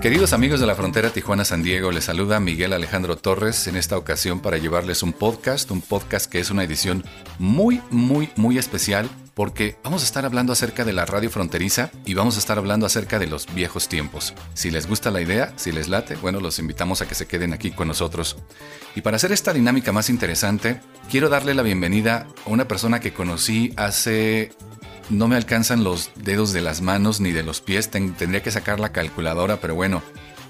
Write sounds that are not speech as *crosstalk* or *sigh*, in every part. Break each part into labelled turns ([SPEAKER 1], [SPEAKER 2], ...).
[SPEAKER 1] Queridos amigos de la frontera Tijuana-San Diego, les saluda Miguel Alejandro Torres en esta ocasión para llevarles un podcast, un podcast que es una edición muy, muy, muy especial porque vamos a estar hablando acerca de la radio fronteriza y vamos a estar hablando acerca de los viejos tiempos. Si les gusta la idea, si les late, bueno, los invitamos a que se queden aquí con nosotros. Y para hacer esta dinámica más interesante, quiero darle la bienvenida a una persona que conocí hace no me alcanzan los dedos de las manos ni de los pies, tendría que sacar la calculadora, pero bueno.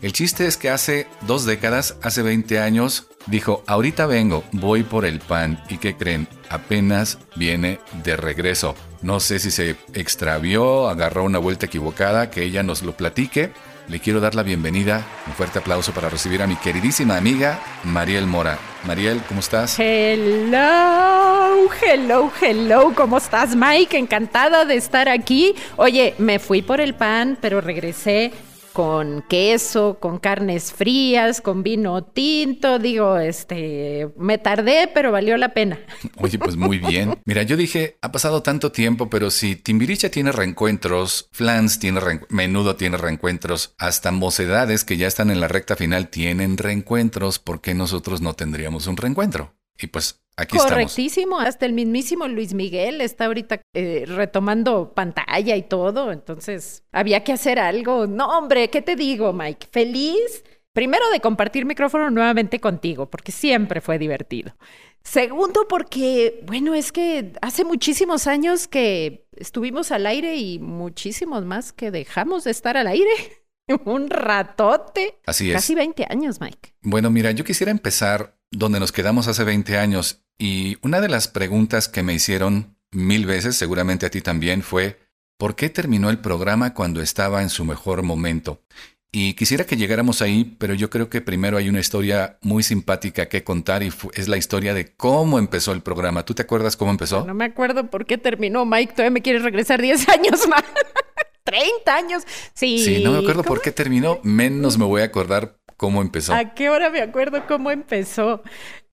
[SPEAKER 1] El chiste es que hace dos décadas, hace 20 años, dijo, ahorita vengo, voy por el pan. ¿Y qué creen? Apenas viene de regreso. No sé si se extravió, agarró una vuelta equivocada, que ella nos lo platique. Le quiero dar la bienvenida, un fuerte aplauso para recibir a mi queridísima amiga Mariel Mora. Mariel, ¿cómo estás?
[SPEAKER 2] Hello, hello, hello, ¿cómo estás Mike? Encantada de estar aquí. Oye, me fui por el pan, pero regresé con queso, con carnes frías, con vino tinto. Digo, este, me tardé, pero valió la pena. *laughs*
[SPEAKER 1] Oye, pues muy bien. Mira, yo dije, ha pasado tanto tiempo, pero si Timbiricha tiene reencuentros, Flans tiene menudo tiene reencuentros, hasta mocedades que ya están en la recta final tienen reencuentros, ¿por qué nosotros no tendríamos un reencuentro? Y pues Aquí
[SPEAKER 2] Correctísimo, hasta el mismísimo Luis Miguel está ahorita eh, retomando pantalla y todo, entonces había que hacer algo. No, hombre, ¿qué te digo, Mike? Feliz, primero de compartir micrófono nuevamente contigo, porque siempre fue divertido. Segundo, porque, bueno, es que hace muchísimos años que estuvimos al aire y muchísimos más que dejamos de estar al aire. *laughs* Un ratote.
[SPEAKER 1] Así es.
[SPEAKER 2] Casi 20 años, Mike.
[SPEAKER 1] Bueno, mira, yo quisiera empezar donde nos quedamos hace 20 años y una de las preguntas que me hicieron mil veces, seguramente a ti también, fue ¿por qué terminó el programa cuando estaba en su mejor momento? Y quisiera que llegáramos ahí, pero yo creo que primero hay una historia muy simpática que contar y es la historia de cómo empezó el programa. ¿Tú te acuerdas cómo empezó?
[SPEAKER 2] No me acuerdo por qué terminó, Mike. Todavía me quieres regresar 10 *laughs* años más. 30 años. Sí.
[SPEAKER 1] Sí, no me acuerdo por qué terminó, menos me voy a acordar cómo empezó.
[SPEAKER 2] ¿A qué hora me acuerdo cómo empezó?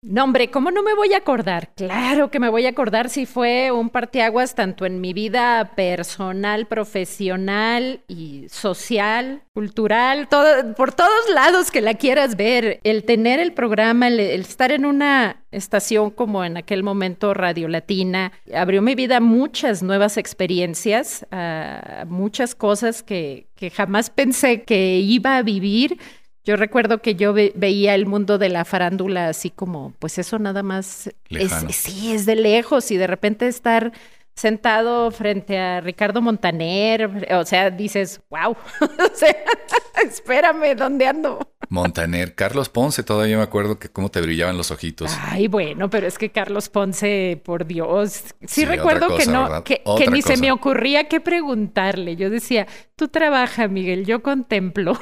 [SPEAKER 2] No, hombre, ¿cómo no me voy a acordar? Claro que me voy a acordar si fue un parteaguas tanto en mi vida personal, profesional y social, cultural, por todos lados que la quieras ver. El tener el programa, el, estar en una estación como en aquel momento Radio Latina, abrió mi vida muchas nuevas experiencias, uh, muchas cosas que jamás pensé que iba a vivir yo recuerdo que yo veía el mundo de la farándula así como, pues eso nada más, es, sí, es de lejos y de repente estar sentado frente a Ricardo Montaner, o sea, dices, wow, *laughs* o sea, *laughs* espérame, ¿dónde ando?
[SPEAKER 1] Montaner, Carlos Ponce, todavía me acuerdo que cómo te brillaban los ojitos.
[SPEAKER 2] Ay, bueno, pero es que Carlos Ponce, por Dios, sí, recuerdo que no, que, que ni se me ocurría qué preguntarle. Yo decía, tú trabaja, Miguel, yo contemplo.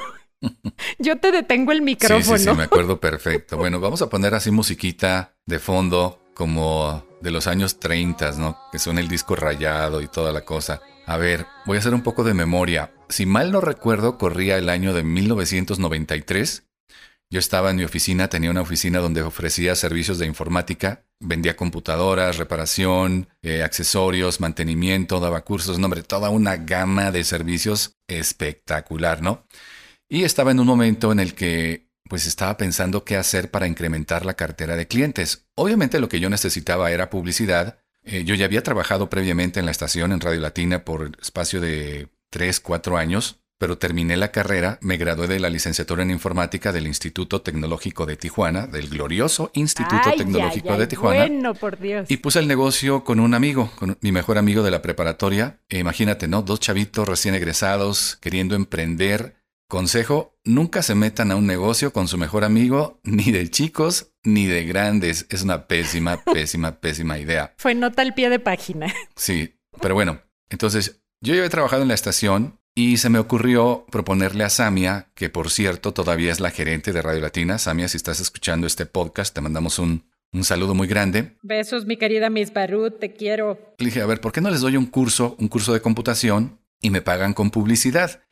[SPEAKER 2] Yo te detengo el micrófono.
[SPEAKER 1] Sí, sí, sí, me acuerdo perfecto. Bueno, vamos a poner así musiquita de fondo, como de los años 30, ¿no? Que son el disco rayado y toda la cosa. A ver, voy a hacer un poco de memoria. Si mal no recuerdo, corría el año de 1993. Yo estaba en mi oficina, tenía una oficina donde ofrecía servicios de informática, vendía computadoras, reparación, eh, accesorios, mantenimiento, daba cursos, no, hombre, toda una gama de servicios espectacular, ¿no? Y estaba en un momento en el que pues estaba pensando qué hacer para incrementar la cartera de clientes. Obviamente lo que yo necesitaba era publicidad. Eh, yo ya había trabajado previamente en la estación en Radio Latina por espacio de 3, 4 años, pero terminé la carrera, me gradué de la licenciatura en informática del Instituto Tecnológico de Tijuana, del glorioso Instituto Tecnológico de Tijuana.
[SPEAKER 2] Bueno, por Dios.
[SPEAKER 1] Y puse el negocio con un amigo, con mi mejor amigo de la preparatoria. E imagínate, ¿no? Dos chavitos recién egresados queriendo emprender Consejo, nunca se metan a un negocio con su mejor amigo, *laughs* ni de chicos ni de grandes. Es una pésima, *laughs* pésima, pésima idea.
[SPEAKER 2] Fue nota al pie de página.
[SPEAKER 1] Sí, pero bueno, entonces yo ya he trabajado en la estación y se me ocurrió proponerle a Samia, que por cierto todavía es la gerente de Radio Latina. Samia, si estás escuchando este podcast, te mandamos un, un saludo muy grande.
[SPEAKER 2] Besos, mi querida Miss Barut, te quiero.
[SPEAKER 1] Le dije, a ver, ¿por qué no les doy un curso, un curso de computación y me pagan con publicidad?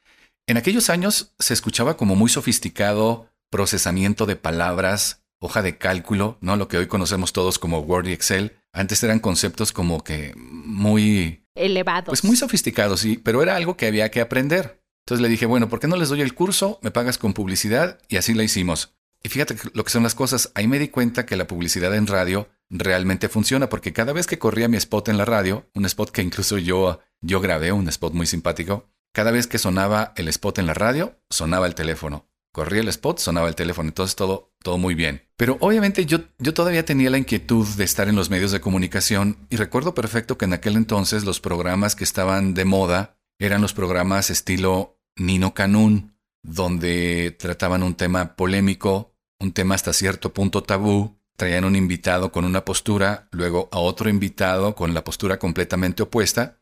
[SPEAKER 1] En aquellos años se escuchaba como muy sofisticado procesamiento de palabras, hoja de cálculo, ¿no? Lo que hoy conocemos todos como Word y Excel. Antes eran conceptos como que muy...
[SPEAKER 2] Elevados.
[SPEAKER 1] Pues muy sofisticados, sí, pero era algo que había que aprender. Entonces le dije, bueno, ¿por qué no les doy el curso? Me pagas con publicidad y así la hicimos. Y fíjate lo que son las cosas. Ahí me di cuenta que la publicidad en radio realmente funciona porque cada vez que corría mi spot en la radio, un spot que incluso yo, yo grabé, un spot muy simpático, cada vez que sonaba el spot en la radio, sonaba el teléfono. Corría el spot, sonaba el teléfono, entonces todo, todo muy bien. Pero obviamente yo, yo todavía tenía la inquietud de estar en los medios de comunicación y recuerdo perfecto que en aquel entonces los programas que estaban de moda eran los programas estilo Nino Canún, donde trataban un tema polémico, un tema hasta cierto punto tabú, traían un invitado con una postura, luego a otro invitado con la postura completamente opuesta,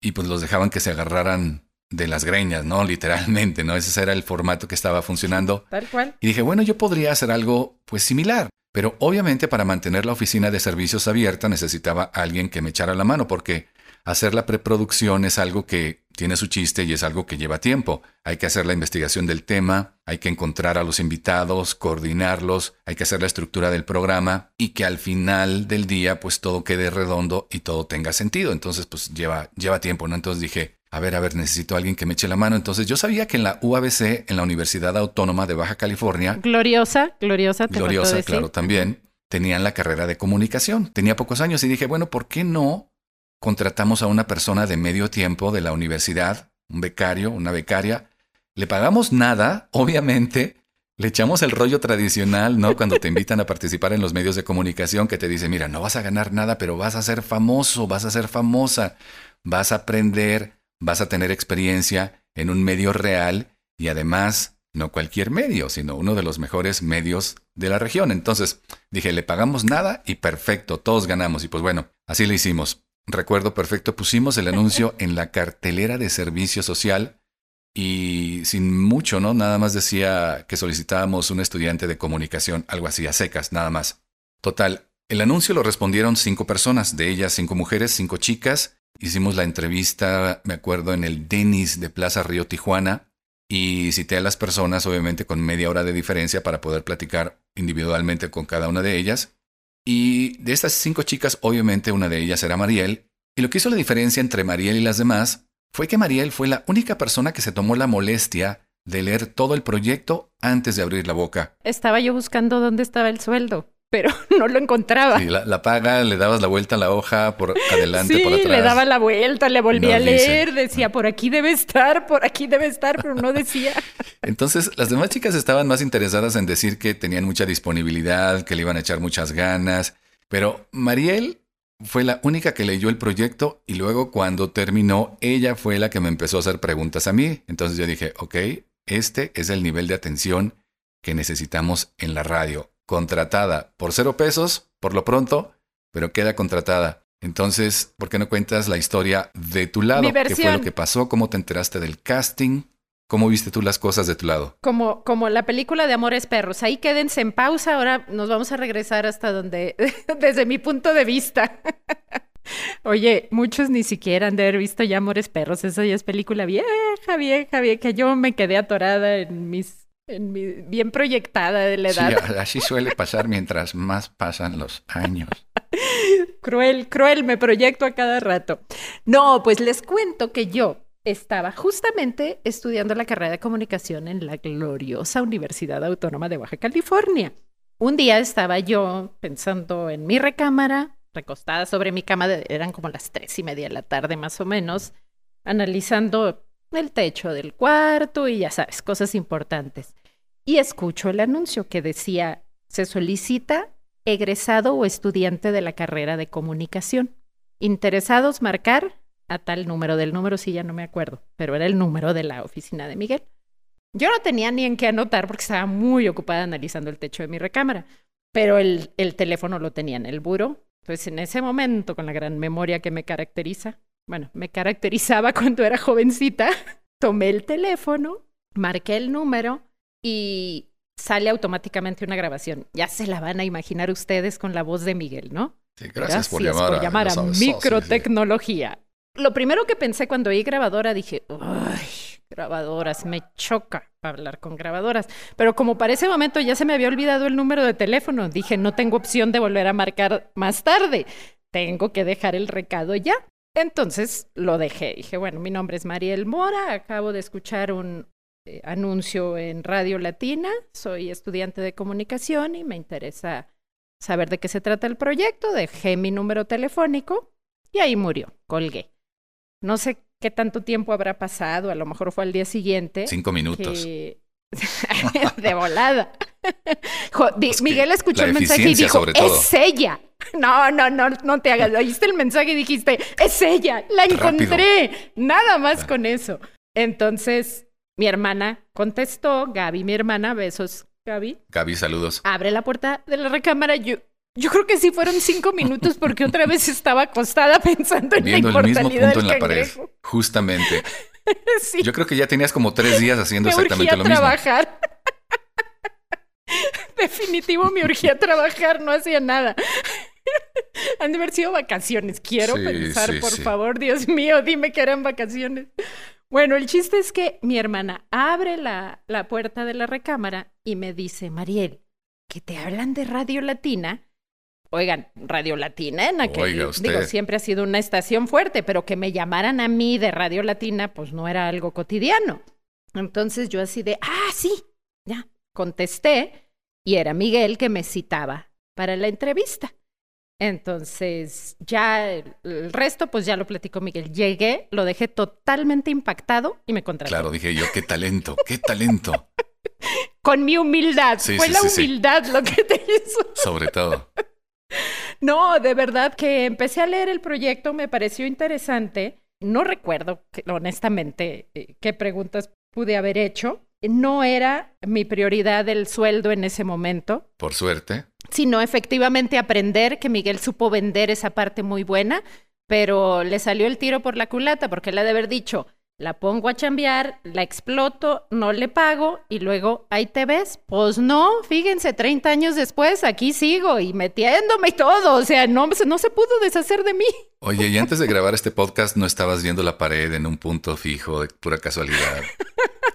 [SPEAKER 1] y pues los dejaban que se agarraran de las greñas, ¿no? *laughs* Literalmente, ¿no? Ese era el formato que estaba funcionando.
[SPEAKER 2] Tal cual.
[SPEAKER 1] Y dije, bueno, yo podría hacer algo pues similar. Pero obviamente para mantener la oficina de servicios abierta necesitaba alguien que me echara la mano porque hacer la preproducción es algo que tiene su chiste y es algo que lleva tiempo. Hay que hacer la investigación del tema, hay que encontrar a los invitados, coordinarlos, hay que hacer la estructura del programa y que al final del día pues todo quede redondo y todo tenga sentido. Entonces pues lleva, lleva tiempo, ¿no? Entonces dije, a ver, a ver, necesito a alguien que me eche la mano. Entonces yo sabía que en la UABC, en la Universidad Autónoma de Baja California.
[SPEAKER 2] Gloriosa, gloriosa,
[SPEAKER 1] te Gloriosa, claro, también. Tenían la carrera de comunicación. Tenía pocos años y dije, bueno, ¿por qué no contratamos a una persona de medio tiempo de la universidad, un becario, una becaria, le pagamos nada, obviamente, le echamos el rollo tradicional, ¿no? Cuando te invitan a participar en los medios de comunicación que te dicen, mira, no vas a ganar nada, pero vas a ser famoso, vas a ser famosa, vas a aprender, vas a tener experiencia en un medio real y además no cualquier medio, sino uno de los mejores medios de la región. Entonces dije, le pagamos nada y perfecto, todos ganamos. Y pues bueno, así lo hicimos. Recuerdo perfecto, pusimos el anuncio *laughs* en la cartelera de servicio social y sin mucho, ¿no? Nada más decía que solicitábamos un estudiante de comunicación, algo así, a secas, nada más. Total, el anuncio lo respondieron cinco personas, de ellas cinco mujeres, cinco chicas. Hicimos la entrevista, me acuerdo, en el Denis de Plaza Río Tijuana y cité a las personas, obviamente con media hora de diferencia para poder platicar individualmente con cada una de ellas. Y de estas cinco chicas, obviamente una de ellas era Mariel. Y lo que hizo la diferencia entre Mariel y las demás fue que Mariel fue la única persona que se tomó la molestia de leer todo el proyecto antes de abrir la boca.
[SPEAKER 2] Estaba yo buscando dónde estaba el sueldo pero *laughs* no lo encontraba.
[SPEAKER 1] Sí, la, paga, le dabas la vuelta a la hoja por adelante, por atrás.
[SPEAKER 2] le daba la vuelta, le volvía a leer, decía, por aquí debe estar, por aquí debe estar, pero no decía. *laughs*
[SPEAKER 1] Entonces, las demás chicas estaban más interesadas en decir que tenían mucha disponibilidad, que le iban a echar muchas ganas, pero Mariel fue la única que leyó el proyecto y luego cuando terminó, ella fue la que me empezó a hacer preguntas a mí. Entonces yo dije, ok, este es el nivel de atención que necesitamos en la radio contratada por cero pesos, por lo pronto, pero queda contratada. Entonces, ¿por qué no cuentas la historia de tu lado? ¿Qué fue lo que pasó? ¿Cómo te enteraste del casting? ¿Cómo viste tú las cosas de tu lado?
[SPEAKER 2] Como, como la película de Amores Perros. Ahí quédense en pausa. Ahora nos vamos a regresar hasta donde, *laughs* desde mi punto de vista. *laughs* Oye, muchos ni siquiera han de haber visto ya Amores Perros. Esa ya es película vieja, vieja, vieja. Yo me quedé atorada en mis bien proyectada de la edad.
[SPEAKER 1] Sí, así suele pasar mientras más pasan los años. *laughs*
[SPEAKER 2] cruel, cruel, me proyecto a cada rato. No, pues les cuento que yo estaba justamente estudiando la carrera de comunicación en la gloriosa Universidad Autónoma de Baja California. Un día estaba yo pensando en mi recámara, recostada sobre mi cama, eran como las tres y media de la tarde más o menos, analizando el techo del cuarto y ya sabes, cosas importantes. Y escucho el anuncio que decía, se solicita egresado o estudiante de la carrera de comunicación. Interesados marcar a tal número, del número sí ya no me acuerdo, pero era el número de la oficina de Miguel. Yo no tenía ni en qué anotar porque estaba muy ocupada analizando el techo de mi recámara, pero el, el teléfono lo tenía en el buro. Entonces en ese momento, con la gran memoria que me caracteriza, bueno, me caracterizaba *laughs* cuando era jovencita, tomé el teléfono, marqué el número y sale automáticamente una grabación. Ya se la van a imaginar ustedes con la voz de Miguel, ¿no?
[SPEAKER 1] Sí, gracias, por llamar,
[SPEAKER 2] a, microtecnología. Lo primero que pensé cuando oí grabadora dije, ¡ay! Grabadoras, me choca hablar con grabadoras. Pero como para ese momento ya se me había olvidado el número de teléfono, dije, no tengo opción de volver a marcar más tarde. Tengo que dejar el recado ya. Entonces lo dejé. Dije, bueno, mi nombre es Mariel Mora, acabo de escuchar un eh, anuncio en Radio Latina, soy estudiante de comunicación y me interesa saber de qué se trata el proyecto. Dejé mi número telefónico y ahí murió, colgué. No sé qué tanto tiempo habrá pasado, a lo mejor fue al día siguiente.
[SPEAKER 1] Cinco minutos. *laughs*
[SPEAKER 2] de volada. Miguel escuchó el mensaje y dijo, es ella. No, no, no, no te hagas. Oíste el mensaje y dijiste, es ella, la encontré. Nada más con eso. Entonces, mi hermana contestó, Gaby, mi hermana, besos, Gaby.
[SPEAKER 1] Gaby, saludos.
[SPEAKER 2] Abre la puerta de la recámara. Yo, yo creo que sí fueron cinco minutos porque otra vez *laughs* estaba acostada pensando en
[SPEAKER 1] Viendo el mismo punto en la pared. Justamente. *laughs* Yo creo que ya tenías como tres días haciendo exactamente lo mismo.
[SPEAKER 2] trabajar. *laughs* Definitivo me urgía *laughs* trabajar, no hacía nada. Han de haber sido vacaciones. Quiero pensar, por favor, Dios *laughs* mío, dime que eran vacaciones. Bueno, el chiste es que mi hermana abre la, la puerta de la recámara y me dice, Mariel, que te hablan de Radio Latina. Oigan, Radio Latina en aquel, digo, siempre ha sido una estación fuerte, pero que me llamaran a mí de Radio Latina, pues no era algo cotidiano. Entonces yo así de, ah, sí, ya, contesté y era Miguel que me citaba para la entrevista. Entonces, ya el, resto, pues ya lo platicó Miguel. Llegué, lo dejé totalmente impactado y me contrató.
[SPEAKER 1] Claro, dije yo, qué talento, qué talento. *laughs*
[SPEAKER 2] Con mi humildad. Fue la humildad lo que te hizo.
[SPEAKER 1] Sobre todo. *laughs*
[SPEAKER 2] No, de verdad que empecé a leer el proyecto, me pareció interesante. No recuerdo, honestamente, eh, qué preguntas pude haber hecho. No era mi prioridad el sueldo en ese momento.
[SPEAKER 1] Por suerte
[SPEAKER 2] sino efectivamente aprender que Miguel supo vender esa parte muy buena, pero le salió el tiro por la culata porque le ha de haber dicho, la pongo a chambear, la exploto, no le pago y luego ahí te ves. Pues no, fíjense, 30 años después aquí sigo y metiéndome y todo, o sea, no, no se pudo deshacer de mí.
[SPEAKER 1] Oye, y antes de grabar este podcast no estabas viendo la pared en un punto fijo de pura casualidad. *laughs*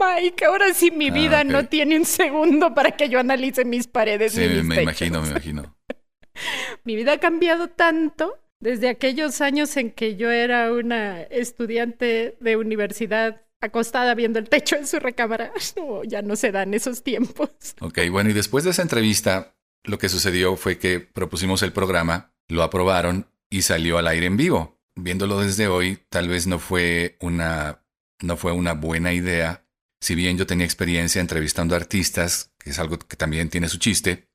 [SPEAKER 2] Mike, ahora sí mi ah, vida no tiene un segundo para que yo analice mis paredes.
[SPEAKER 1] Sí, me imagino, me imagino. *laughs*
[SPEAKER 2] mi vida ha cambiado tanto desde aquellos años en que yo era una estudiante de universidad acostada viendo el techo en su recámara. *laughs* No, ya no se dan esos tiempos.
[SPEAKER 1] Ok, bueno, y después de esa entrevista, lo que sucedió fue que propusimos el programa, lo aprobaron y salió al aire en vivo. Viéndolo desde hoy, tal vez no fue una no fue una buena idea. Si bien yo tenía experiencia entrevistando artistas, que es algo que también tiene su chiste,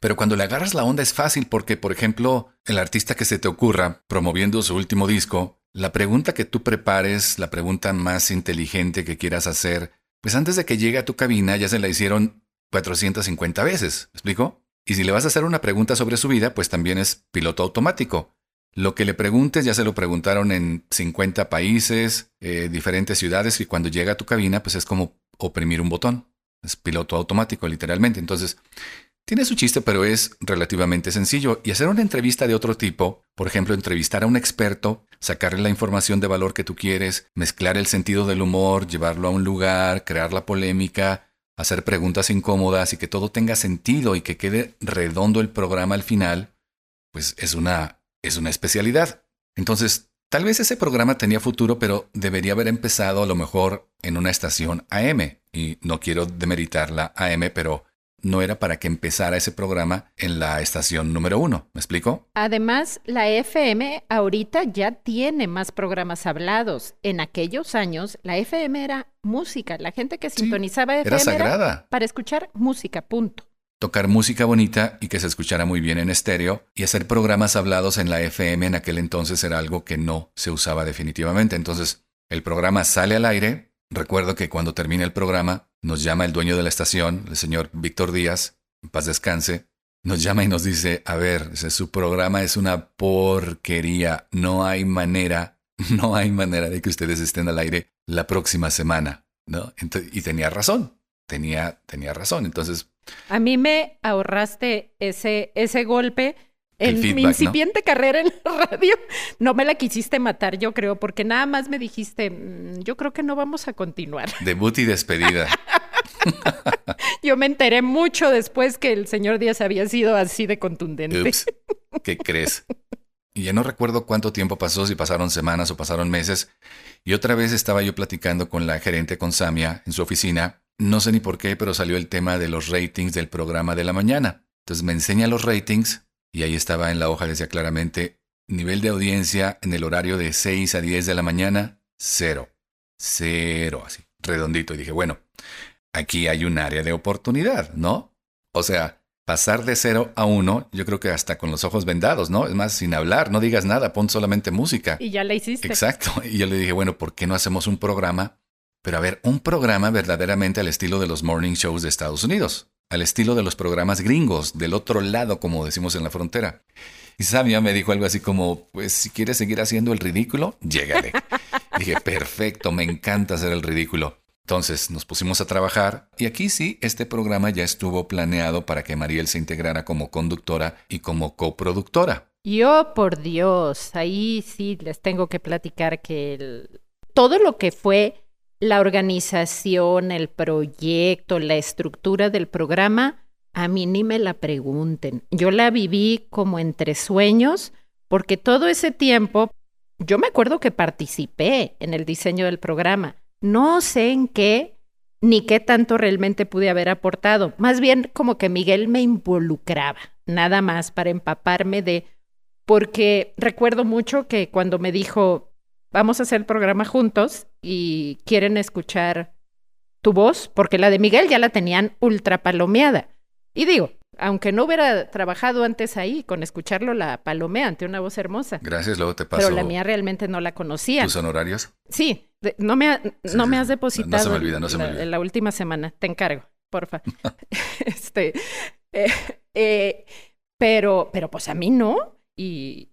[SPEAKER 1] pero cuando le agarras la onda es fácil porque, por ejemplo, el artista que se te ocurra promoviendo su último disco, la pregunta que tú prepares, la pregunta más inteligente que quieras hacer, pues antes de que llegue a tu cabina ya se la hicieron 450 veces, ¿me explico? Y si le vas a hacer una pregunta sobre su vida, pues también es piloto automático. Lo que le preguntes ya se lo preguntaron en 50 países, eh, diferentes ciudades, y cuando llega a tu cabina, pues es como oprimir un botón. Es piloto automático, literalmente. Entonces, tiene su chiste, pero es relativamente sencillo. Y hacer una entrevista de otro tipo, por ejemplo, entrevistar a un experto, sacarle la información de valor que tú quieres, mezclar el sentido del humor, llevarlo a un lugar, crear la polémica, hacer preguntas incómodas y que todo tenga sentido y que quede redondo el programa al final, pues es una es una especialidad. Entonces, tal vez ese programa tenía futuro, pero debería haber empezado a lo mejor en una estación AM. Y no quiero demeritar la AM, pero no era para que empezara ese programa en la estación número uno. ¿Me explico?
[SPEAKER 2] Además, la FM ahorita ya tiene más programas hablados. En aquellos años, la FM era música. La gente que sintonizaba FM
[SPEAKER 1] era sagrada.
[SPEAKER 2] para escuchar música, punto
[SPEAKER 1] tocar música bonita y que se escuchara muy bien en estéreo, y hacer programas hablados en la FM en aquel entonces era algo que no se usaba definitivamente. Entonces, el programa sale al aire. Recuerdo que cuando termina el programa, nos llama el dueño de la estación, el señor Víctor Díaz, en paz descanse, nos llama y nos dice, a ver, su programa es una porquería, no hay manera, *laughs* no hay manera de que ustedes estén al aire la próxima semana, ¿no? y tenía razón, tenía, tenía razón. Entonces,
[SPEAKER 2] a mí me ahorraste ese, ese golpe en mi incipiente carrera en la radio. No me la quisiste matar, yo creo, porque nada más me dijiste, mm, yo creo que no vamos a continuar. *laughs*
[SPEAKER 1] Debut y despedida.
[SPEAKER 2] yo me enteré mucho después que el señor Díaz había sido así de contundente.
[SPEAKER 1] ¿Qué crees? Y ya no recuerdo cuánto tiempo pasó, si pasaron semanas o pasaron meses. Y otra vez estaba yo platicando con la gerente, con Samia, en su oficina. No sé ni por qué, pero salió el tema de los ratings del programa de la mañana. Entonces me enseña los ratings y ahí estaba en la hoja, decía claramente, nivel de audiencia en el horario de 6 a 10 de la mañana, cero. Cero, así, redondito. Y dije, bueno, aquí hay un área de oportunidad, ¿no? O sea, pasar de cero a uno, yo creo que hasta con los ojos vendados, ¿no? Es más, sin hablar, no digas nada, pon solamente música.
[SPEAKER 2] Y ya la hiciste.
[SPEAKER 1] Exacto. *laughs* Y yo le dije, bueno, ¿por qué no hacemos un programa? Pero a ver, un programa verdaderamente al estilo de los morning shows de Estados Unidos, al estilo de los programas gringos, del otro lado, como decimos en la frontera. Y Samia me dijo algo así como, pues si quieres seguir haciendo el ridículo, llégale. *laughs* dije, perfecto, me encanta hacer el ridículo. Entonces nos pusimos a trabajar y aquí sí, este programa ya estuvo planeado para que Mariel se integrara como conductora y como coproductora.
[SPEAKER 2] Yo, por Dios, ahí sí les tengo que platicar que todo lo que fue la organización, el proyecto, la estructura del programa, a mí ni me la pregunten. Yo la viví como entre sueños, porque todo ese tiempo, yo me acuerdo que participé en el diseño del programa no sé en qué ni qué tanto realmente pude haber aportado. Más bien como que Miguel me involucraba, nada más para empaparme de, porque recuerdo mucho que cuando me dijo, vamos a hacer el programa juntos y quieren escuchar tu voz, porque la de Miguel ya la tenían ultra palomeada. Y digo, aunque no hubiera trabajado antes ahí, con escucharlo la palomea ante una voz hermosa.
[SPEAKER 1] Gracias, luego te paso.
[SPEAKER 2] Pero la mía realmente no la conocía.
[SPEAKER 1] ¿Tus honorarios?
[SPEAKER 2] Sí, no me, no me has depositado. No,
[SPEAKER 1] se me olvida, no se
[SPEAKER 2] me
[SPEAKER 1] olvida.
[SPEAKER 2] En la última semana, te encargo, porfa. *laughs* *laughs* este, eh, eh, pero, pero pues a mí no. Y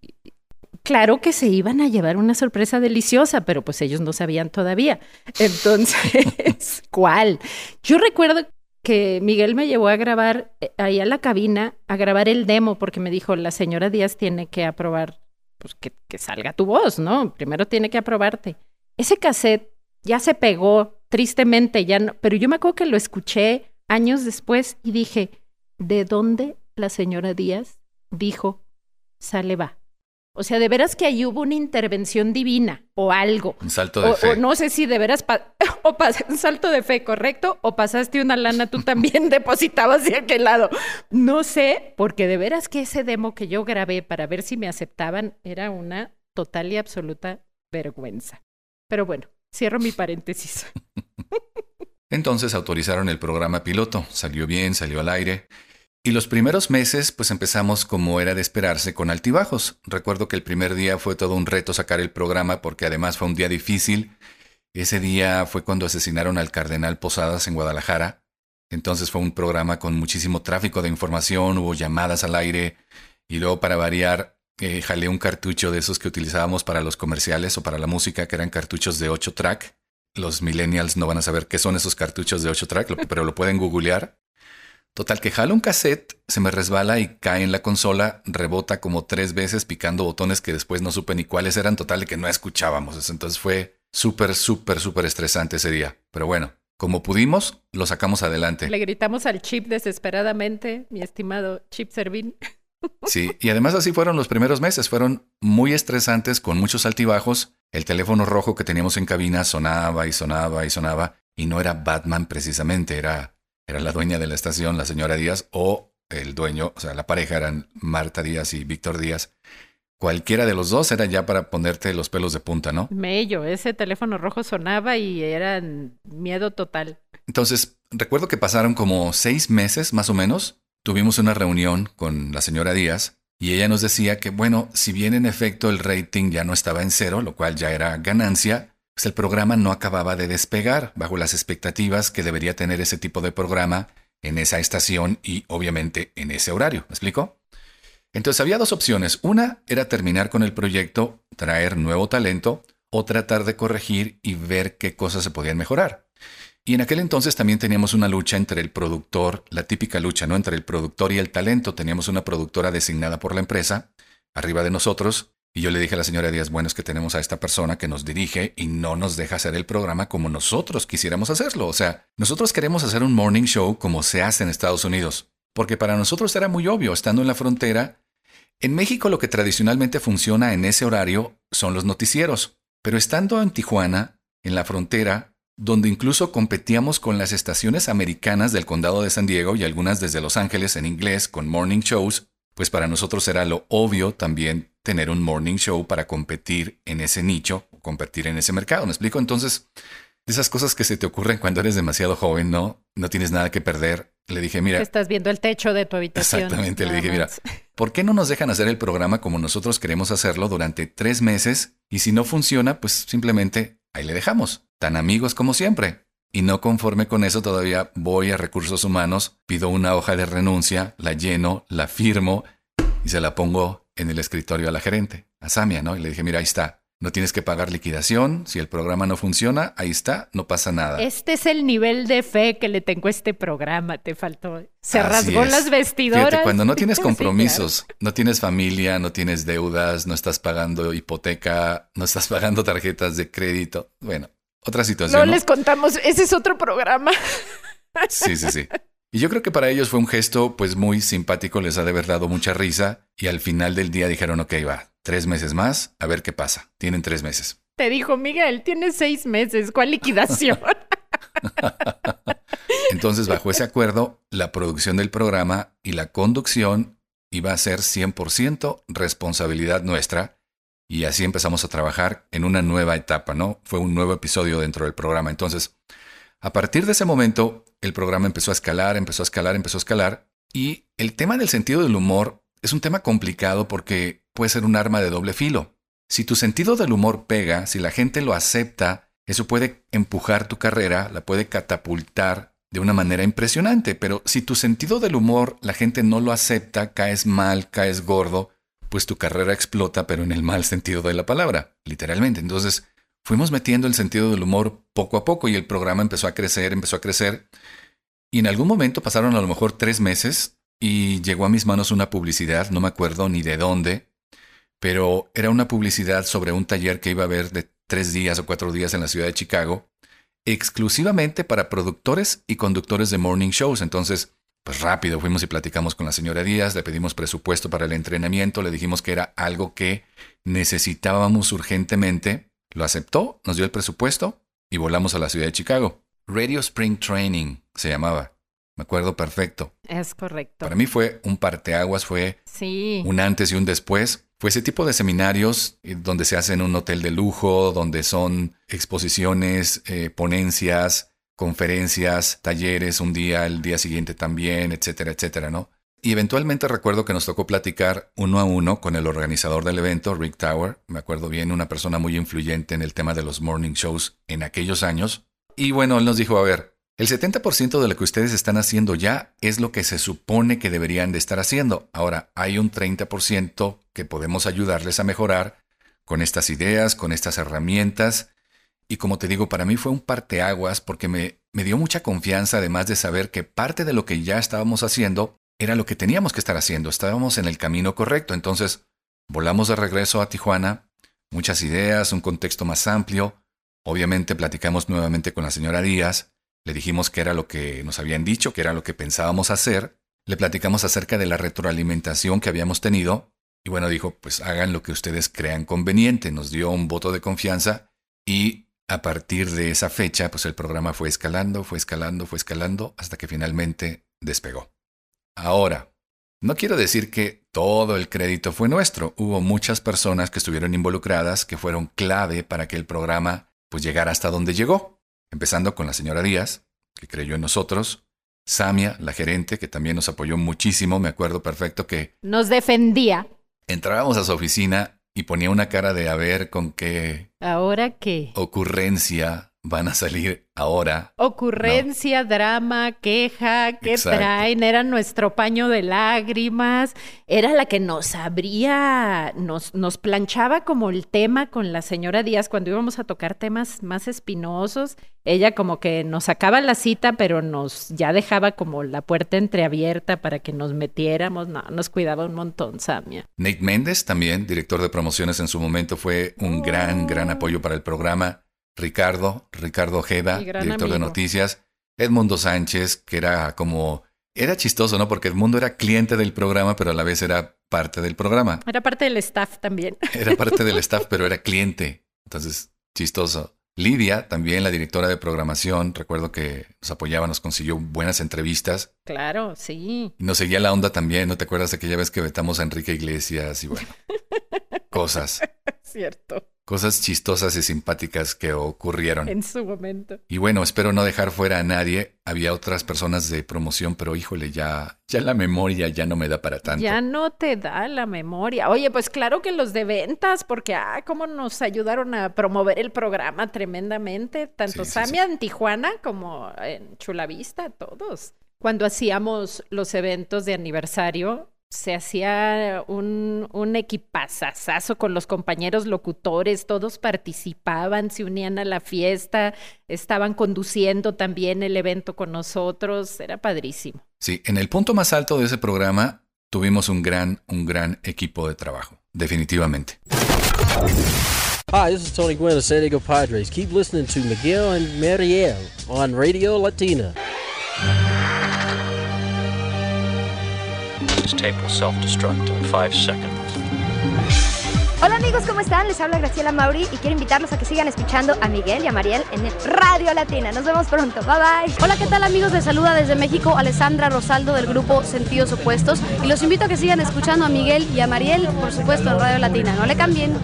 [SPEAKER 2] claro que se iban a llevar una sorpresa deliciosa, pero pues ellos no sabían todavía. Entonces, *laughs* ¿cuál? Yo recuerdo que Miguel me llevó a grabar eh, ahí a la cabina, a grabar el demo, porque me dijo, la señora Díaz tiene que aprobar, pues que, que salga tu voz, ¿no? Primero tiene que aprobarte. Ese cassette ya se pegó, tristemente, ya no, pero yo me acuerdo que lo escuché años después y dije, ¿de dónde la señora Díaz dijo, sale va? O sea, de veras que ahí hubo una intervención divina o algo.
[SPEAKER 1] Un salto de fe.
[SPEAKER 2] O no sé si de veras, *laughs* o un salto de fe, ¿correcto? O pasaste una lana, tú también *laughs* depositabas de aquel lado. No sé, porque de veras que ese demo que yo grabé para ver si me aceptaban era una total y absoluta vergüenza. Pero bueno, cierro mi paréntesis. *laughs*
[SPEAKER 1] Entonces autorizaron el programa piloto, salió bien, salió al aire. Y los primeros meses, pues empezamos como era de esperarse, con altibajos. Recuerdo que el primer día fue todo un reto sacar el programa porque además fue un día difícil. Ese día fue cuando asesinaron al cardenal Posadas en Guadalajara. Entonces fue un programa con muchísimo tráfico de información, hubo llamadas al aire y luego para variar eh, jalé un cartucho de esos que utilizábamos para los comerciales o para la música, que eran cartuchos de 8 track. Los millennials no van a saber qué son esos cartuchos de 8 track, pero lo pueden googlear. Total que jalo un cassette, se me resbala y cae en la consola, rebota como tres veces picando botones que después no supe ni cuáles eran, total de que no escuchábamos. Entonces fue súper, súper, súper estresante ese día. Pero bueno, como pudimos, lo sacamos adelante.
[SPEAKER 2] Le gritamos al chip desesperadamente, mi estimado Chip Servín. *laughs*
[SPEAKER 1] Sí, y además así fueron los primeros meses, fueron muy estresantes con muchos altibajos. El teléfono rojo que teníamos en cabina sonaba y sonaba y sonaba, y no era Batman precisamente, era era la dueña de la estación, la señora Díaz, o el dueño, o sea, la pareja eran Marta Díaz y Víctor Díaz. Cualquiera de los dos era ya para ponerte los pelos de punta, ¿no?
[SPEAKER 2] Mello, ese teléfono rojo sonaba y era miedo total.
[SPEAKER 1] Entonces, recuerdo que pasaron como seis meses más o menos. Tuvimos una reunión con la señora Díaz y ella nos decía que, bueno, si bien en efecto el rating ya no estaba en cero, lo cual ya era ganancia, pues el programa no acababa de despegar bajo las expectativas que debería tener ese tipo de programa en esa estación y obviamente en ese horario. ¿Me explico? Entonces había dos opciones. Una era terminar con el proyecto, traer nuevo talento o tratar de corregir y ver qué cosas se podían mejorar. Y en aquel entonces también teníamos una lucha entre el productor, la típica lucha, ¿no? Entre el productor y el talento. Teníamos una productora designada por la empresa, arriba de nosotros, y yo le dije a la señora Díaz, bueno, es que tenemos a esta persona que nos dirige y no nos deja hacer el programa como nosotros quisiéramos hacerlo. O sea, nosotros queremos hacer un morning show como se hace en Estados Unidos. Porque para nosotros era muy obvio, estando en la frontera, En México lo que tradicionalmente funciona en ese horario son los noticieros, pero estando en Tijuana, en la frontera, donde incluso competíamos con las estaciones americanas del condado de San Diego y algunas desde Los Ángeles en inglés con morning shows, pues para nosotros era lo obvio también tener un morning show para competir en ese nicho, competir en ese mercado. ¿Me explico? Entonces, esas cosas que se te ocurren cuando eres demasiado joven, ¿no? No tienes nada que perder. Le dije, mira.
[SPEAKER 2] Estás viendo el techo de tu habitación.
[SPEAKER 1] Exactamente. Le dije, mira, *laughs* ¿por qué no nos dejan hacer el programa como nosotros queremos hacerlo durante tres meses? Y si no funciona, pues simplemente ahí le dejamos. Tan amigos como siempre. Y no conforme con eso, todavía voy a recursos humanos, pido una hoja de renuncia, la lleno, la firmo y se la pongo en el escritorio a la gerente, a Samia, ¿no? Y le dije, mira, ahí está. No tienes que pagar liquidación. Si el programa no funciona, ahí está, no pasa nada.
[SPEAKER 2] Este es el nivel de fe que le tengo a este programa. Te faltó. Se rasgó las vestidoras. Fíjate,
[SPEAKER 1] cuando no tienes *laughs* compromisos, no tienes familia, no tienes deudas, no estás pagando hipoteca, no estás pagando tarjetas de crédito. Bueno, otra situación.
[SPEAKER 2] No, les contamos, ese es otro programa.
[SPEAKER 1] Sí, sí, sí. Y yo creo que para ellos fue un gesto pues muy simpático, les ha de haber dado mucha risa y al final del día dijeron, ok, va, tres meses más, a ver qué pasa. Tienen tres meses.
[SPEAKER 2] Te dijo, Miguel, tienes seis meses, ¿cuál liquidación? *laughs*
[SPEAKER 1] Entonces, bajo ese acuerdo, la producción del programa y la conducción iba a ser 100% responsabilidad nuestra y así empezamos a trabajar en una nueva etapa, ¿no? Fue un nuevo episodio dentro del programa. Entonces, a partir de ese momento, el programa empezó a escalar, empezó a escalar, empezó a escalar y el tema del sentido del humor es un tema complicado porque puede ser un arma de doble filo. Si tu sentido del humor pega, si la gente lo acepta, eso puede empujar tu carrera, la puede catapultar de una manera impresionante, pero si tu sentido del humor la gente no lo acepta, caes mal, caes gordo, pues tu carrera explota, pero en el mal sentido de la palabra, literalmente. Entonces, fuimos metiendo el sentido del humor poco a poco y el programa empezó a crecer, empezó a crecer. Y en algún momento pasaron a lo mejor tres meses y llegó a mis manos una publicidad, no me acuerdo ni de dónde, pero era una publicidad sobre un taller que iba a haber de tres días o cuatro días en la ciudad de Chicago, exclusivamente para productores y conductores de morning shows. Entonces, pues rápido fuimos y platicamos con la señora Díaz, le pedimos presupuesto para el entrenamiento, le dijimos que era algo que necesitábamos urgentemente, lo aceptó, nos dio el presupuesto y volamos a la ciudad de Chicago. Radio Spring Training se llamaba. Me acuerdo perfecto.
[SPEAKER 2] Es correcto.
[SPEAKER 1] Para mí fue un parteaguas, fue
[SPEAKER 2] sí.
[SPEAKER 1] un antes y un después. Fue ese tipo de seminarios eh, donde se hacen en un hotel de lujo, donde son exposiciones, eh, ponencias, conferencias, talleres un día, el día siguiente también, etcétera, etcétera, ¿no? Y eventualmente recuerdo que nos tocó platicar uno a uno con el organizador del evento, Rick Tower, me acuerdo bien, una persona muy influyente en el tema de los morning shows en aquellos años. Y bueno, él nos dijo, a ver, el 70% de lo que ustedes están haciendo ya es lo que se supone que deberían de estar haciendo. Ahora, hay un 30% que podemos ayudarles a mejorar con estas ideas, con estas herramientas. Y como te digo, para mí fue un parteaguas porque me, me dio mucha confianza además de saber que parte de lo que ya estábamos haciendo era lo que teníamos que estar haciendo. Estábamos en el camino correcto. Entonces, volamos de regreso a Tijuana, muchas ideas, un contexto más amplio. Obviamente platicamos nuevamente con la señora Díaz le dijimos que era lo que nos habían dicho, que era lo que pensábamos hacer. Le platicamos acerca de la retroalimentación que habíamos tenido. Y bueno, dijo, pues hagan lo que ustedes crean conveniente. Nos dio un voto de confianza y a partir de esa fecha, pues el programa fue escalando, fue escalando, fue escalando, hasta que finalmente despegó. Ahora, no quiero decir que todo el crédito fue nuestro. Hubo muchas personas que estuvieron involucradas, que fueron clave para que el programa pues llegara hasta donde llegó empezando con la señora Díaz, que creyó en nosotros, Samia, la gerente, que también nos apoyó muchísimo, me acuerdo perfecto que...
[SPEAKER 2] Nos defendía.
[SPEAKER 1] Entrábamos a su oficina y ponía una cara de a ver con qué...
[SPEAKER 2] ¿Ahora qué?
[SPEAKER 1] Ocurrencia van a salir ahora.
[SPEAKER 2] Ocurrencia, drama, queja, ¿qué traen? Era nuestro paño de lágrimas, era la que nos abría, nos, nos planchaba como el tema con la señora Díaz cuando íbamos a tocar temas más espinosos. Ella como que nos sacaba la cita, pero nos ya dejaba como la puerta entreabierta para que nos metiéramos. No, nos cuidaba un montón, Samia.
[SPEAKER 1] Nate Méndez, también director de promociones en su momento, fue un gran, gran oh. apoyo para el programa. Ricardo, Ricardo Ojeda, director de noticias, Edmundo Sánchez, que era como
[SPEAKER 3] Era chistoso, ¿no? Porque Edmundo era cliente del programa, pero a la vez era parte del programa.
[SPEAKER 2] Era parte del staff también. *laughs*
[SPEAKER 3] Era parte del staff, *laughs* pero era cliente. Entonces, chistoso. Lidia, también la directora de programación, recuerdo que nos apoyaba, nos consiguió buenas entrevistas.
[SPEAKER 2] Claro, sí.
[SPEAKER 3] Y nos seguía la onda también, ¿no te acuerdas de aquella vez que vetamos a Enrique Iglesias y bueno, *laughs* cosas?
[SPEAKER 2] Cierto.
[SPEAKER 3] Cosas chistosas y simpáticas que ocurrieron.
[SPEAKER 2] En su momento.
[SPEAKER 3] Y bueno, espero no dejar fuera a nadie. Había otras personas de promoción, pero híjole, ya, ya la memoria ya no me da para tanto.
[SPEAKER 2] Ya no te da la memoria. Oye, pues claro que los de ventas, porque ah, cómo nos ayudaron a promover el programa tremendamente, tanto
[SPEAKER 3] Sí, sí,
[SPEAKER 2] Samia en Tijuana como en Chulavista, todos. Cuando hacíamos los eventos de aniversario, se hacía un, un equipazazazo con los compañeros locutores, todos participaban, se unían a la fiesta, estaban conduciendo también el evento con nosotros, era padrísimo.
[SPEAKER 3] Sí, en el punto más alto de ese programa tuvimos un gran, un gran equipo de trabajo, definitivamente.
[SPEAKER 4] Hi, this is Tony Gwynn of San Diego Padres. Keep listening to Miguel and Mariel on Radio Latina.
[SPEAKER 5] This tape will self-destruct in five seconds.
[SPEAKER 6] Hola amigos, ¿cómo están? Les habla Graciela Mauri y quiero invitarlos a que sigan escuchando a Miguel y a Mariel en el Radio Latina. Nos vemos pronto. Bye bye.
[SPEAKER 7] Hola, ¿qué tal amigos? Les saluda desde México Alessandra Rosaldo del grupo Sentidos Opuestos y los invito a que sigan escuchando a Miguel y a Mariel, por supuesto, en Radio Latina. No le cambien.